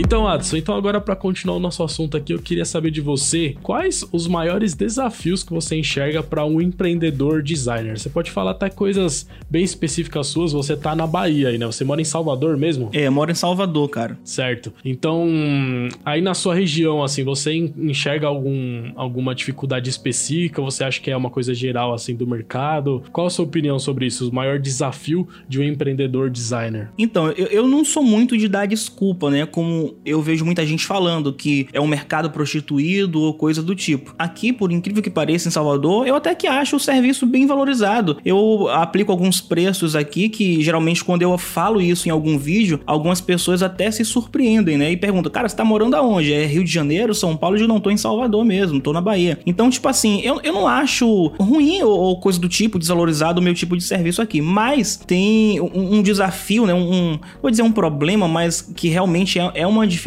A: Então, Adson, então agora para continuar o nosso assunto aqui, eu queria saber de você quais os maiores desafios que você enxerga para um empreendedor designer. Você pode falar até coisas bem específicas suas. Você tá na Bahia aí, né? Você mora em Salvador mesmo?
B: É, eu moro em Salvador, cara.
A: Certo. Então, aí na sua região, assim, você enxerga algum, alguma dificuldade específica? Você acha que é uma coisa geral, assim, do mercado? Qual a sua opinião sobre isso? O maior desafio de um empreendedor designer?
B: Então, eu, eu não sou muito de dar desculpa, né? Como eu vejo muita gente falando que é um mercado prostituído ou coisa do tipo. Aqui, por incrível que pareça, em Salvador, eu até que acho o serviço bem valorizado. Eu aplico alguns preços aqui que geralmente quando eu falo isso em algum vídeo, algumas pessoas até se surpreendem, né? E perguntam, cara, você tá morando aonde? É Rio de Janeiro, São Paulo? Eu não tô em Salvador mesmo, tô na Bahia. Então, tipo assim, eu, eu não acho ruim ou, ou coisa do tipo, desvalorizado o meu tipo de serviço aqui, mas tem um, um desafio, né? Um, um, vou dizer um problema, mas que realmente é, é uma dificuldade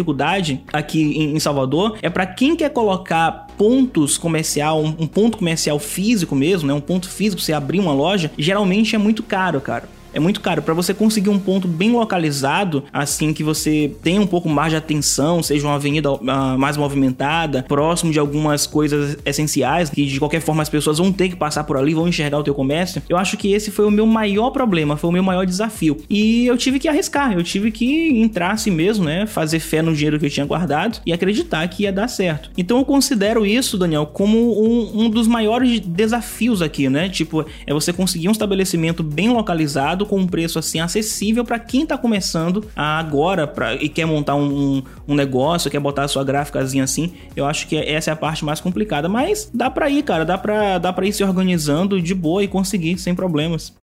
B: aqui em, em Salvador, é para quem quer colocar pontos comercial, um, um ponto comercial físico mesmo, né? Um ponto físico, você abrir uma loja, geralmente é muito caro, cara é muito caro. Para você conseguir um ponto bem localizado, assim que você tenha um pouco mais de atenção, seja uma avenida uh, mais movimentada, próximo de algumas coisas essenciais, que de qualquer forma as pessoas vão ter que passar por ali, vão enxergar o teu comércio. Eu acho que esse foi o meu maior problema, foi o meu maior desafio. E eu tive que arriscar, eu tive que entrar assim mesmo, né? Fazer fé no dinheiro que eu tinha guardado e acreditar que ia dar certo. Então eu considero isso, Daniel, como um, um dos maiores desafios aqui, né? Tipo, é você conseguir um estabelecimento bem localizado com um preço assim acessível para quem tá começando agora pra, e quer montar um, um negócio, quer botar a sua gráficazinha assim. Eu acho que essa é a parte mais complicada, mas dá para ir, cara, dá para dá para ir se organizando de boa e conseguir sem problemas.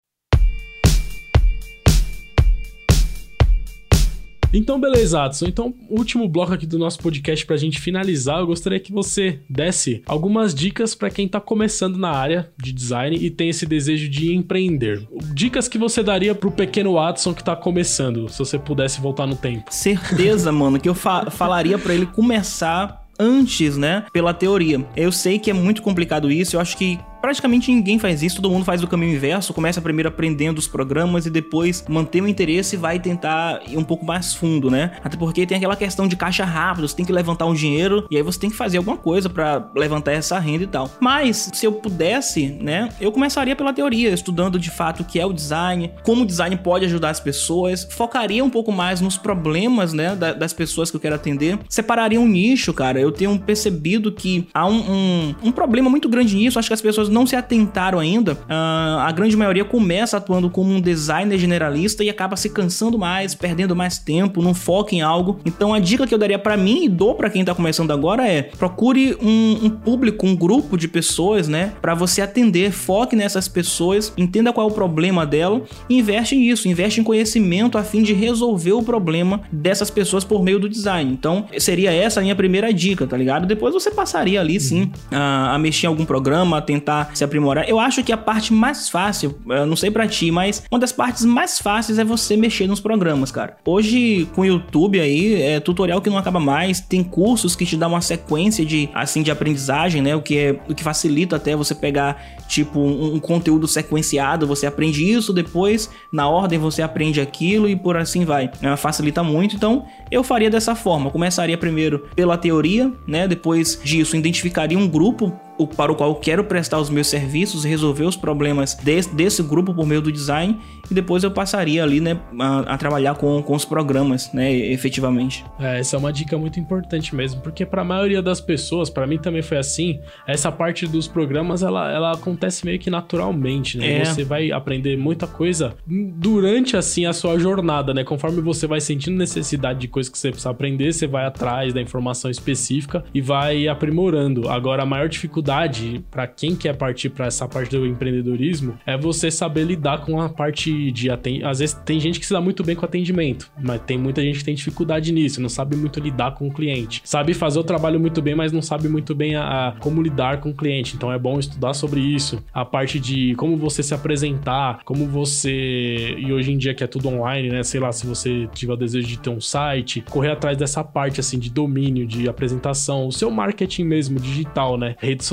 A: Então, beleza, Adson. Então, último bloco aqui do nosso podcast pra gente finalizar, eu gostaria que você desse algumas dicas para quem tá começando na área de design e tem esse desejo de empreender. Dicas que você daria pro pequeno Adson que tá começando, se você pudesse voltar no tempo.
B: Certeza, mano, que eu fa falaria para ele começar antes, né, pela teoria. Eu sei que é muito complicado isso, eu acho que praticamente ninguém faz isso, todo mundo faz o caminho inverso, começa primeiro aprendendo os programas e depois mantém o interesse e vai tentar ir um pouco mais fundo, né? Até porque tem aquela questão de caixa rápida, você tem que levantar um dinheiro e aí você tem que fazer alguma coisa para levantar essa renda e tal. Mas se eu pudesse, né, eu começaria pela teoria, estudando de fato o que é o design, como o design pode ajudar as pessoas, focaria um pouco mais nos problemas, né, das pessoas que eu quero atender, separaria um nicho, cara. Eu tenho percebido que há um, um, um problema muito grande nisso, acho que as pessoas não se atentaram ainda, uh, a grande maioria começa atuando como um designer generalista e acaba se cansando mais, perdendo mais tempo, não foca em algo. Então a dica que eu daria para mim e dou para quem tá começando agora é: procure um, um público, um grupo de pessoas, né, para você atender, foque nessas pessoas, entenda qual é o problema dela e investe nisso, investe em conhecimento a fim de resolver o problema dessas pessoas por meio do design. Então seria essa a minha primeira dica, tá ligado? Depois você passaria ali sim a, a mexer em algum programa, a tentar se aprimorar. Eu acho que a parte mais fácil, eu não sei para ti, mas uma das partes mais fáceis é você mexer nos programas, cara. Hoje com o YouTube aí, é tutorial que não acaba mais, tem cursos que te dão uma sequência de assim de aprendizagem, né? O que é o que facilita até você pegar tipo um, um conteúdo sequenciado, você aprende isso, depois na ordem você aprende aquilo e por assim vai. É, facilita muito. Então, eu faria dessa forma. Começaria primeiro pela teoria, né? Depois disso identificaria um grupo o, para o qual eu quero prestar os meus serviços, resolver os problemas desse, desse grupo por meio do design e depois eu passaria ali, né, a, a trabalhar com, com os programas, né, efetivamente.
A: É, essa é uma dica muito importante mesmo, porque para a maioria das pessoas, para mim também foi assim, essa parte dos programas ela, ela acontece meio que naturalmente, né? É. Você vai aprender muita coisa durante assim a sua jornada, né? Conforme você vai sentindo necessidade de coisas que você precisa aprender, você vai atrás da informação específica e vai aprimorando. Agora a maior dificuldade para quem quer partir para essa parte do empreendedorismo é você saber lidar com a parte de, atendimento. Às vezes tem gente que se dá muito bem com atendimento, mas tem muita gente que tem dificuldade nisso, não sabe muito lidar com o cliente. Sabe fazer o trabalho muito bem, mas não sabe muito bem a, a como lidar com o cliente. Então é bom estudar sobre isso. A parte de como você se apresentar, como você. E hoje em dia que é tudo online, né? Sei lá, se você tiver o desejo de ter um site, correr atrás dessa parte assim de domínio, de apresentação, o seu marketing mesmo, digital, né? Redes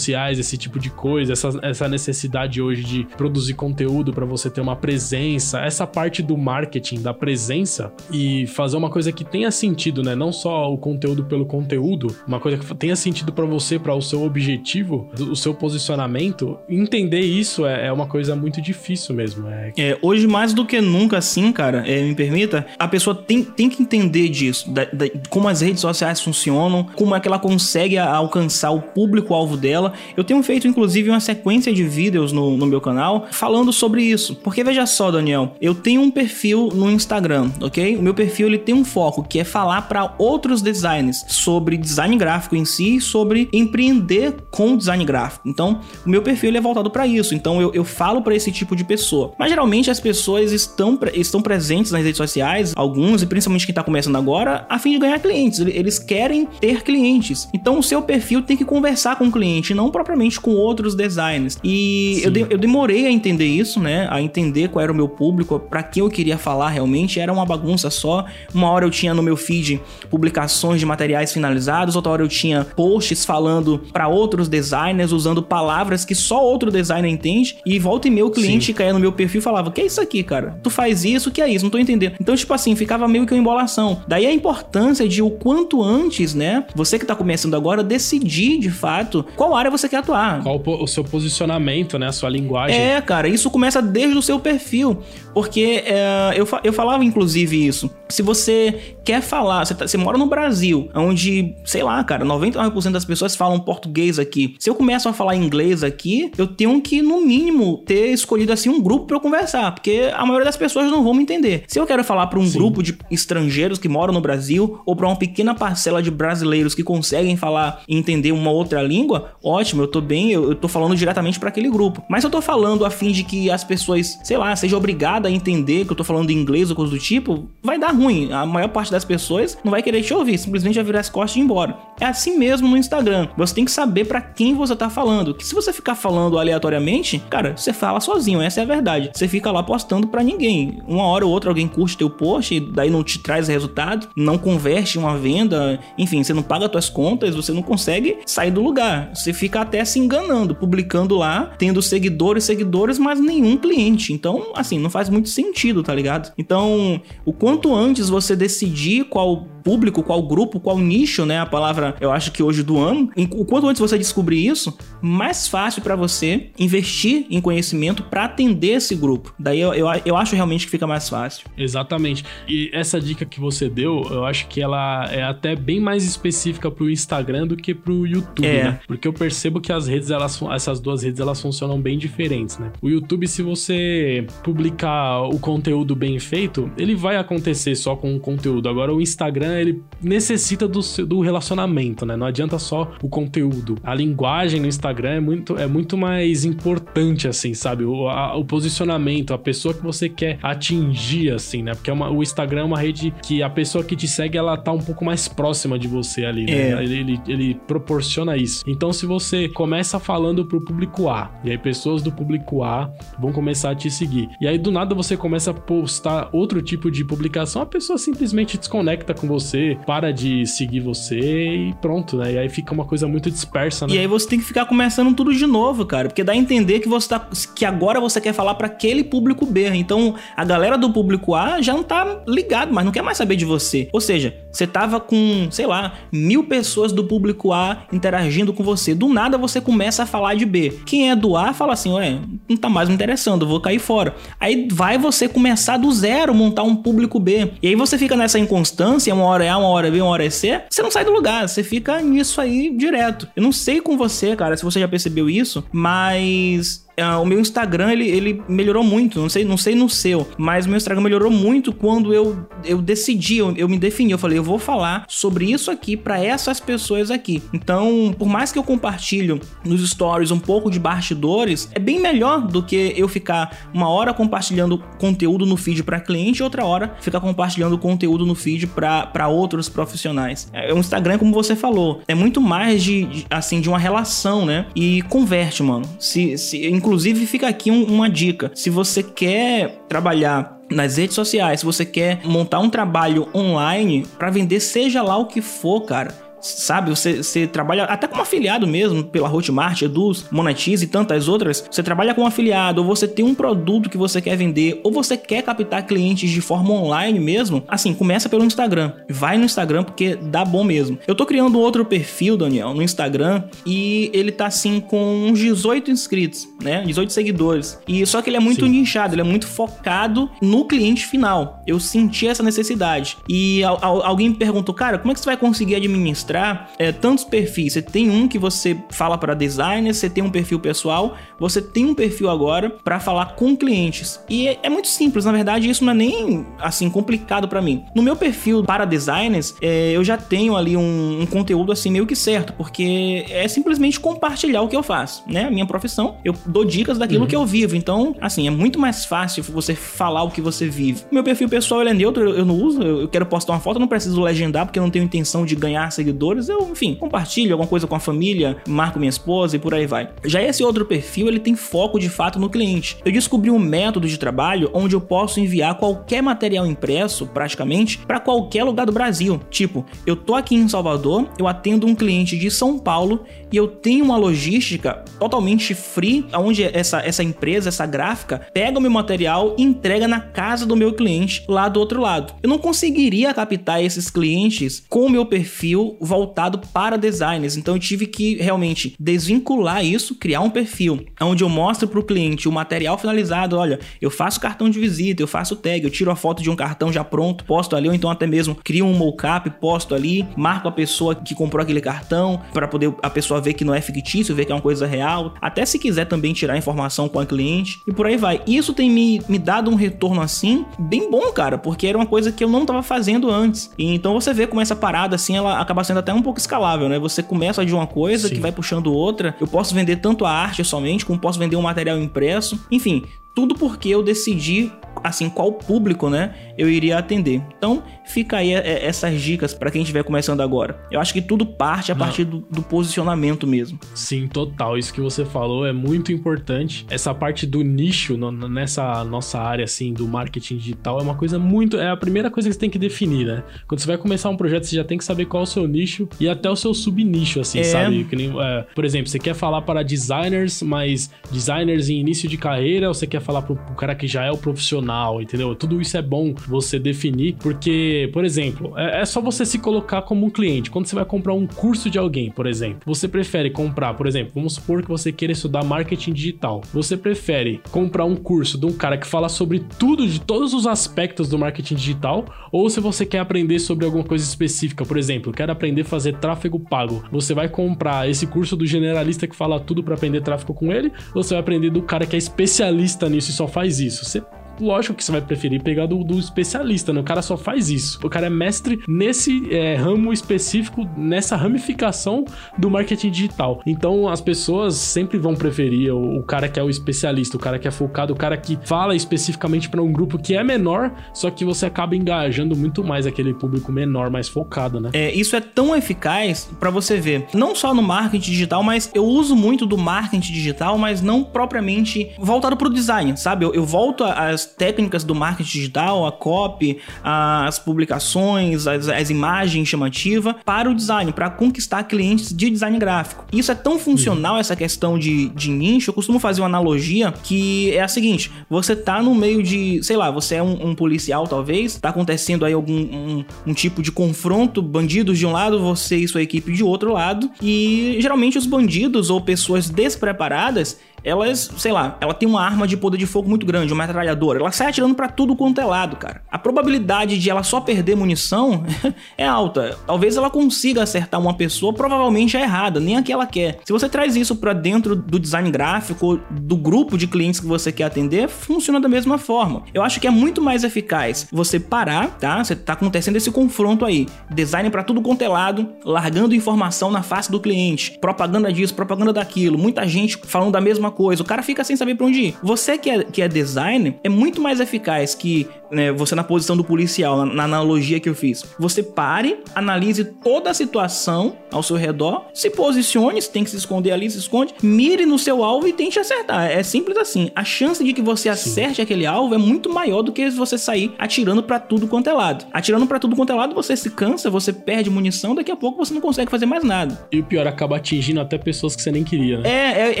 A: esse tipo de coisa, essa, essa necessidade hoje de produzir conteúdo para você ter uma presença presença, essa parte do marketing, da presença e fazer uma coisa que tenha sentido, né? Não só o conteúdo pelo conteúdo, uma coisa que tenha sentido para você, para o seu objetivo, o seu posicionamento. Entender isso é, é uma coisa muito difícil mesmo.
B: É... é, hoje mais do que nunca, assim, cara, é, me permita, a pessoa tem, tem que entender disso, da, da, como as redes sociais funcionam, como é que ela consegue alcançar o público-alvo dela dela. Eu tenho feito, inclusive, uma sequência de vídeos no, no meu canal falando sobre isso. Porque veja só, Daniel, eu tenho um perfil no Instagram, ok? O meu perfil ele tem um foco que é falar para outros designers sobre design gráfico em si, sobre empreender com design gráfico. Então, o meu perfil ele é voltado para isso. Então, eu, eu falo para esse tipo de pessoa. Mas geralmente as pessoas estão, estão presentes nas redes sociais, alguns, e principalmente quem tá começando agora, a fim de ganhar clientes. Eles querem ter clientes. Então, o seu perfil tem que conversar com o cliente, não propriamente com outros designers. E eu, de, eu demorei a entender isso, né? A entender qual era o meu público, para quem eu queria falar realmente. Era uma bagunça só. Uma hora eu tinha no meu feed publicações de materiais finalizados, outra hora eu tinha posts falando para outros designers, usando palavras que só outro designer entende. E volta e meia o cliente Sim. caía no meu perfil e falava: Que é isso aqui, cara? Tu faz isso, que é isso? Não tô entendendo. Então, tipo assim, ficava meio que uma embolação. Daí a importância de o quanto antes, né? Você que tá começando agora, decidir de fato qual área você quer atuar.
A: Qual o seu posicionamento, né? A sua linguagem.
B: É, cara, isso começa desde o seu perfil. Porque é, eu, eu falava, inclusive, isso. Se você quer falar, você, tá, você mora no Brasil, onde, sei lá, cara, 99% das pessoas falam português aqui. Se eu começo a falar inglês aqui, eu tenho que, no mínimo, ter escolhido assim um grupo para eu conversar, porque a maioria das pessoas não vão me entender. Se eu quero falar para um Sim. grupo de estrangeiros que moram no Brasil ou para uma pequena parcela de brasileiros que conseguem falar e entender uma outra língua, ótimo, eu tô bem, eu, eu tô falando diretamente para aquele grupo. Mas eu tô falando a fim de que as pessoas, sei lá, seja obrigada a entender que eu tô falando inglês ou coisa do tipo, vai dar ruim. A maior parte das pessoas não vai querer te ouvir, simplesmente vai virar as costas e ir embora. É assim mesmo no Instagram. Você tem que saber para quem você tá falando. Que se você ficar falando aleatoriamente, cara, você fala sozinho, essa é a verdade. Você fica lá postando para ninguém. Uma hora ou outra alguém curte teu post e daí não te traz resultado, não converte uma venda, enfim, você não paga suas contas, você não consegue sair do lugar. Você fica até se enganando, publicando lá, tendo seguidores, seguidores, mas nenhum cliente. Então, assim, não faz muito sentido, tá ligado? Então, o quanto antes você decidir qual público, qual grupo, qual nicho, né? A palavra, eu acho que hoje do ano. O quanto antes você descobrir isso, mais fácil para você investir em conhecimento para atender esse grupo. Daí eu, eu, eu, acho realmente que fica mais fácil.
A: Exatamente. E essa dica que você deu, eu acho que ela é até bem mais específica pro Instagram do que pro YouTube, é. né? Porque eu percebo que as redes, elas, essas duas redes, elas funcionam bem diferentes, né? O YouTube, se você publicar o conteúdo bem feito, ele vai acontecer só com o conteúdo. Agora, o Instagram Instagram, ele necessita do, do relacionamento, né? Não adianta só o conteúdo. A linguagem no Instagram é muito, é muito mais importante, assim, sabe? O, a, o posicionamento, a pessoa que você quer atingir, assim, né? Porque é uma, o Instagram é uma rede que a pessoa que te segue, ela tá um pouco mais próxima de você ali, né? É. Ele, ele, ele proporciona isso. Então, se você começa falando pro público A, e aí pessoas do público A vão começar a te seguir, e aí do nada você começa a postar outro tipo de publicação, a pessoa simplesmente desconecta com você você, para de seguir você e pronto, né? E aí fica uma coisa muito dispersa, né?
B: E aí você tem que ficar começando tudo de novo, cara, porque dá a entender que você tá que agora você quer falar para aquele público B. Então, a galera do público A já não tá ligado, mas não quer mais saber de você. Ou seja, você tava com, sei lá, mil pessoas do público A interagindo com você. Do nada você começa a falar de B. Quem é do A fala assim, ué, não tá mais me interessando, vou cair fora. Aí vai você começar do zero, montar um público B. E aí você fica nessa inconstância, uma hora é A, uma hora B, uma hora é C, você não sai do lugar, você fica nisso aí direto. Eu não sei com você, cara, se você já percebeu isso, mas Uh, o meu Instagram ele, ele melhorou muito, não sei, não sei no seu, mas o meu Instagram melhorou muito quando eu, eu decidi, eu, eu me defini, eu falei, eu vou falar sobre isso aqui para essas pessoas aqui. Então, por mais que eu compartilho nos stories um pouco de bastidores, é bem melhor do que eu ficar uma hora compartilhando conteúdo no feed para cliente e outra hora ficar compartilhando conteúdo no feed para outros profissionais. É, o Instagram, como você falou, é muito mais de, de assim de uma relação, né? E converte, mano. Se, se Inclusive, fica aqui um, uma dica: se você quer trabalhar nas redes sociais, se você quer montar um trabalho online para vender, seja lá o que for, cara sabe? Você, você trabalha até como afiliado mesmo, pela Hotmart, Eduz, Monetize e tantas outras. Você trabalha como afiliado, ou você tem um produto que você quer vender, ou você quer captar clientes de forma online mesmo. Assim, começa pelo Instagram. Vai no Instagram porque dá bom mesmo. Eu tô criando outro perfil, Daniel, no Instagram, e ele tá assim com uns 18 inscritos, né? 18 seguidores. E só que ele é muito Sim. nichado, ele é muito focado no cliente final. Eu senti essa necessidade. E alguém me perguntou, cara, como é que você vai conseguir administrar? Mostrar é, tantos perfis. Você tem um que você fala para designers, você tem um perfil pessoal, você tem um perfil agora para falar com clientes. E é, é, muito simples, na verdade, isso não é nem assim complicado para mim. No meu perfil para designers, é, eu já tenho ali um, um, conteúdo assim meio que certo, porque é simplesmente compartilhar o que eu faço, né? A minha profissão, eu dou dicas daquilo uhum. que eu vivo. Então, assim, é muito mais fácil você falar o que você vive. Meu perfil pessoal ele é neutro, eu, eu não uso, eu, eu quero postar uma foto, eu não preciso legendar porque eu não tenho intenção de ganhar seguidores. Eu, enfim, compartilho alguma coisa com a família, marco minha esposa e por aí vai. Já esse outro perfil, ele tem foco de fato no cliente. Eu descobri um método de trabalho onde eu posso enviar qualquer material impresso, praticamente, para qualquer lugar do Brasil. Tipo, eu tô aqui em Salvador, eu atendo um cliente de São Paulo e eu tenho uma logística totalmente free, onde essa, essa empresa, essa gráfica, pega o meu material e entrega na casa do meu cliente lá do outro lado. Eu não conseguiria captar esses clientes com o meu perfil voltado para designers, então eu tive que realmente desvincular isso, criar um perfil onde eu mostro para o cliente o material finalizado. Olha, eu faço cartão de visita, eu faço tag, eu tiro a foto de um cartão já pronto, posto ali, ou então até mesmo crio um mockup, posto ali, marco a pessoa que comprou aquele cartão para poder a pessoa ver que não é fictício, ver que é uma coisa real. Até se quiser também tirar informação com a cliente e por aí vai. Isso tem me, me dado um retorno assim bem bom, cara, porque era uma coisa que eu não estava fazendo antes. E então você vê como essa parada assim, ela acaba sendo até um pouco escalável, né? Você começa de uma coisa Sim. que vai puxando outra. Eu posso vender tanto a arte somente, como posso vender um material impresso. Enfim, tudo porque eu decidi assim qual público, né, eu iria atender. Então, fica aí é, essas dicas para quem estiver começando agora. Eu acho que tudo parte a partir do, do, posicionamento mesmo.
A: Sim, total. Isso que você falou é muito importante. Essa parte do nicho no, nessa nossa área assim do marketing digital é uma coisa muito é a primeira coisa que você tem que definir, né? Quando você vai começar um projeto, você já tem que saber qual é o seu nicho e até o seu subnicho, assim, é. sabe? Nem, é, por exemplo, você quer falar para designers, mas designers em início de carreira, ou você quer falar para o cara que já é o profissional, entendeu? Tudo isso é bom você definir, porque, por exemplo, é, é, só você se colocar como um cliente. Quando você vai comprar um curso de alguém, por exemplo, você prefere comprar, por exemplo, vamos supor que você queira estudar marketing digital. Você prefere comprar um curso de um cara que fala sobre tudo, de todos os aspectos do marketing digital, ou se você quer aprender sobre alguma coisa específica, por exemplo, quer aprender a fazer tráfego pago, você vai comprar esse curso do generalista que fala tudo para aprender tráfego com ele, ou você vai aprender do cara que é especialista nisso e só faz isso? Você lógico que você vai preferir pegar do, do especialista, né? O cara só faz isso. O cara é mestre nesse é, ramo específico, nessa ramificação do marketing digital. Então as pessoas sempre vão preferir o, o cara que é o especialista, o cara que é focado, o cara que fala especificamente para um grupo que é menor, só que você acaba engajando muito mais aquele público menor, mais focado, né?
B: É, isso é tão eficaz para você ver, não só no marketing digital, mas eu uso muito do marketing digital, mas não propriamente voltado pro design, sabe? Eu, eu volto às técnicas do marketing digital, a copy, as publicações, as, as imagens chamativas para o design, para conquistar clientes de design gráfico. Isso é tão funcional, essa questão de, de nicho. Eu costumo fazer uma analogia que é a seguinte: você tá no meio de, sei lá, você é um, um policial, talvez, tá acontecendo aí algum um, um tipo de confronto, bandidos de um lado, você e sua equipe de outro lado, e geralmente os bandidos ou pessoas despreparadas elas, sei lá, ela tem uma arma de poder de fogo muito grande, uma metralhadora. Ela sai atirando para tudo quanto é lado, cara. A probabilidade de ela só perder munição é alta. Talvez ela consiga acertar uma pessoa, provavelmente é errada, nem a que ela quer. Se você traz isso para dentro do design gráfico, do grupo de clientes que você quer atender, funciona da mesma forma. Eu acho que é muito mais eficaz você parar, tá? Você tá acontecendo esse confronto aí. Design para tudo quanto é lado, largando informação na face do cliente, propaganda disso, propaganda daquilo, muita gente falando da mesma coisa, o cara fica sem saber pra onde ir. Você que é, que é designer é muito mais eficaz que né, você na posição do policial, na, na, analogia que eu fiz. Você pare, analise toda a situação ao seu redor, se posicione, se tem que se esconder ali, se esconde, mire no seu alvo e tente acertar. É simples assim. A chance de que você acerte Sim. aquele alvo é muito maior do que você sair atirando para tudo quanto é lado. Atirando para tudo quanto é lado, você se cansa, você perde munição, daqui a pouco você não consegue fazer mais nada.
A: E o pior, acaba atingindo até pessoas que você nem queria, né?
B: É, é,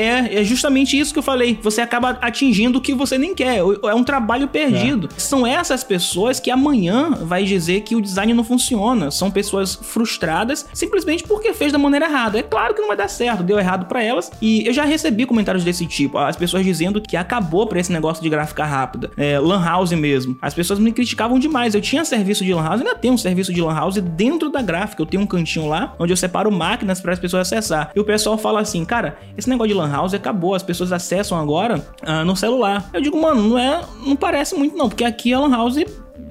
B: é, é justamente exatamente isso que eu falei. Você acaba atingindo o que você nem quer. É um trabalho perdido. É. São essas pessoas que amanhã vai dizer que o design não funciona. São pessoas frustradas simplesmente porque fez da maneira errada. É claro que não vai dar certo, deu errado para elas. E eu já recebi comentários desse tipo. As pessoas dizendo que acabou pra esse negócio de gráfica rápida. É, Lan House mesmo. As pessoas me criticavam demais. Eu tinha serviço de Lan House, ainda tenho um serviço de Lan House dentro da gráfica. Eu tenho um cantinho lá onde eu separo máquinas para as pessoas acessar. E o pessoal fala assim, cara, esse negócio de Lan House acabou. As pessoas acessam agora ah, no celular. Eu digo, mano, não é. Não parece muito, não, porque aqui a Lan House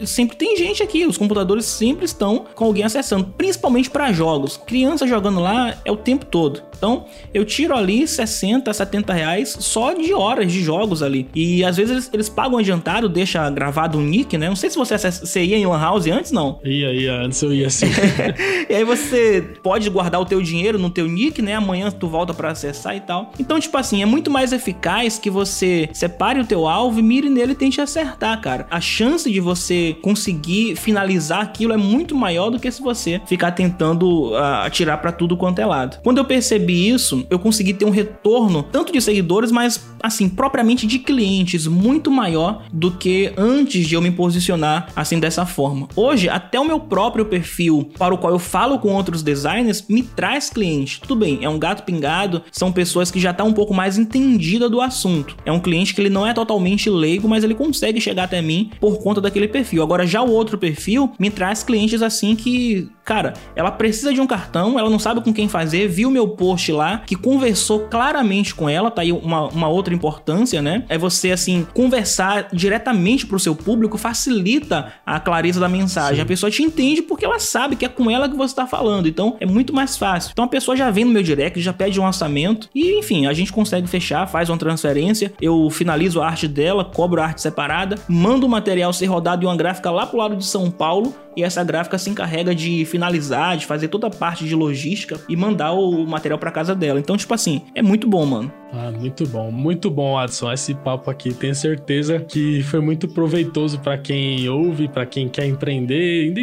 B: sempre tem gente aqui, os computadores sempre estão com alguém acessando, principalmente para jogos. Criança jogando lá é o tempo todo. Então, eu tiro ali 60, 70 reais só de horas de jogos ali. E às vezes eles, eles pagam adiantado, deixa gravado o nick, né? Não sei se você, você ia em Lan House antes, não.
A: Ia, ia, antes eu ia sim.
B: e aí você pode guardar o teu dinheiro no teu nick, né? Amanhã tu volta para acessar e tal. Então, tipo assim, é muito mais eficaz que você separe o teu alvo e mire nele e tente acertar, cara. A chance de você conseguir finalizar aquilo é muito maior do que se você ficar tentando uh, atirar para tudo quanto é lado. Quando eu percebi isso, eu consegui ter um retorno tanto de seguidores, mas assim, propriamente de clientes muito maior do que antes de eu me posicionar assim dessa forma. Hoje, até o meu próprio perfil, para o qual eu falo com outros designers, me traz cliente. Tudo bem, é um gato pingado, são pessoas que já tá um pouco mais entendida do assunto. É um cliente que ele não é totalmente leigo, mas ele consegue chegar até mim por conta daquele perfil. Agora, já o outro perfil me traz clientes assim que, cara, ela precisa de um cartão, ela não sabe com quem fazer, viu meu post lá, que conversou claramente com ela, tá aí uma, uma outra importância, né? É você, assim, conversar diretamente pro seu público facilita a clareza da mensagem. Sim. A pessoa te entende porque ela sabe que é com ela que você tá falando, então é muito mais fácil. Então a pessoa já vem no meu direct, já pede um orçamento e, enfim, a gente consegue fechar, faz uma transferência, eu finalizo a arte dela, cobro a arte separada, mando o material ser rodado em uma gráfica lá pro lado de São Paulo e essa gráfica se encarrega de finalizar, de fazer toda a parte de logística e mandar o material para casa dela. Então, tipo assim, é muito bom, mano.
A: Ah, muito bom, muito bom, Adson. Esse papo aqui, tenho certeza que foi muito proveitoso para quem ouve, para quem quer empreender,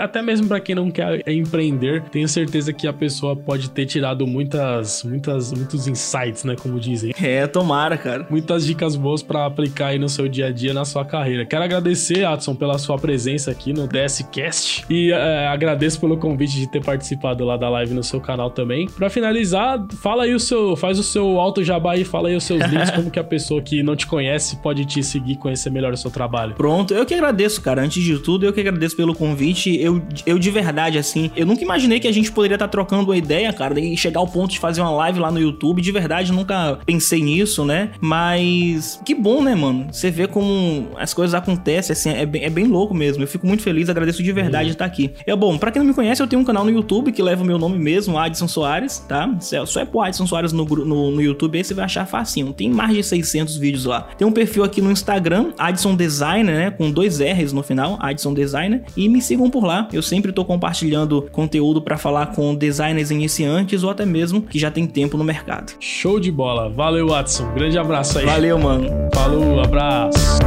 A: até mesmo para quem não quer empreender. Tenho certeza que a pessoa pode ter tirado muitas, muitas, muitos insights, né, como dizem.
B: É, tomara, cara.
A: Muitas dicas boas para aplicar aí no seu dia a dia, na sua carreira. Quero agradecer, Adson, pela sua presença aqui no DScast e é, agradeço pelo convite de ter participado lá da live no seu canal também. Para finalizar, fala aí o seu, faz o seu auto jabá e fala aí os seus links, como que a pessoa que não te conhece pode te seguir, conhecer melhor o seu trabalho.
B: Pronto, eu que agradeço, cara. Antes de tudo, eu que agradeço pelo convite. Eu, eu de verdade, assim, eu nunca imaginei que a gente poderia estar trocando uma ideia, cara, e chegar ao ponto de fazer uma live lá no YouTube. De verdade, nunca pensei nisso, né? Mas que bom, né, mano? Você vê como as coisas acontecem, assim, é bem, é bem louco mesmo. Eu fico muito feliz, agradeço de verdade uhum. de estar aqui. É bom, para quem não me conhece, eu tenho um canal no YouTube que leva o meu nome mesmo, Adson Soares, tá? Só é pro Adson Soares no, no, no YouTube YouTube, aí você vai achar facinho. Tem mais de 600 vídeos lá. Tem um perfil aqui no Instagram, Adson Designer, né? Com dois R's no final, Adson Designer. E me sigam por lá. Eu sempre tô compartilhando conteúdo para falar com designers iniciantes ou até mesmo que já tem tempo no mercado.
A: Show de bola. Valeu, Adson. Grande abraço aí.
B: Valeu, mano.
A: Falou, abraço.